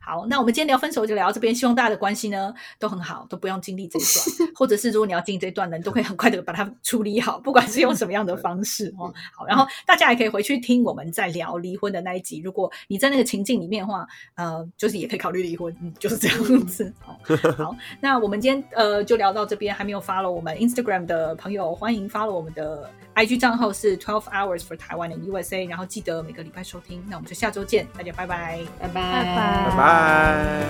好，那我们今天聊分手就聊到这边，希望大家的关系呢都很好，都不用经历这一段，(laughs) 或者是如果你要经历这一段呢，你都可以很快的把它处理好，不管是用什么样的方式 (laughs) 哦。好，然后大家也可以回去听我们在聊离婚的那一集，如果你在那个情境里面的话，呃，就是也可以考虑离婚，嗯，就是这样子。哦、好，那我们今天呃就聊到这边，还没有 follow 我们 Instagram 的朋友，欢迎 follow 我们的 IG 账号是 Twelve Hours for Taiwan and USA，然后记得每个礼拜收听，那我们就下周见，大家拜拜。拜拜拜拜 Bye.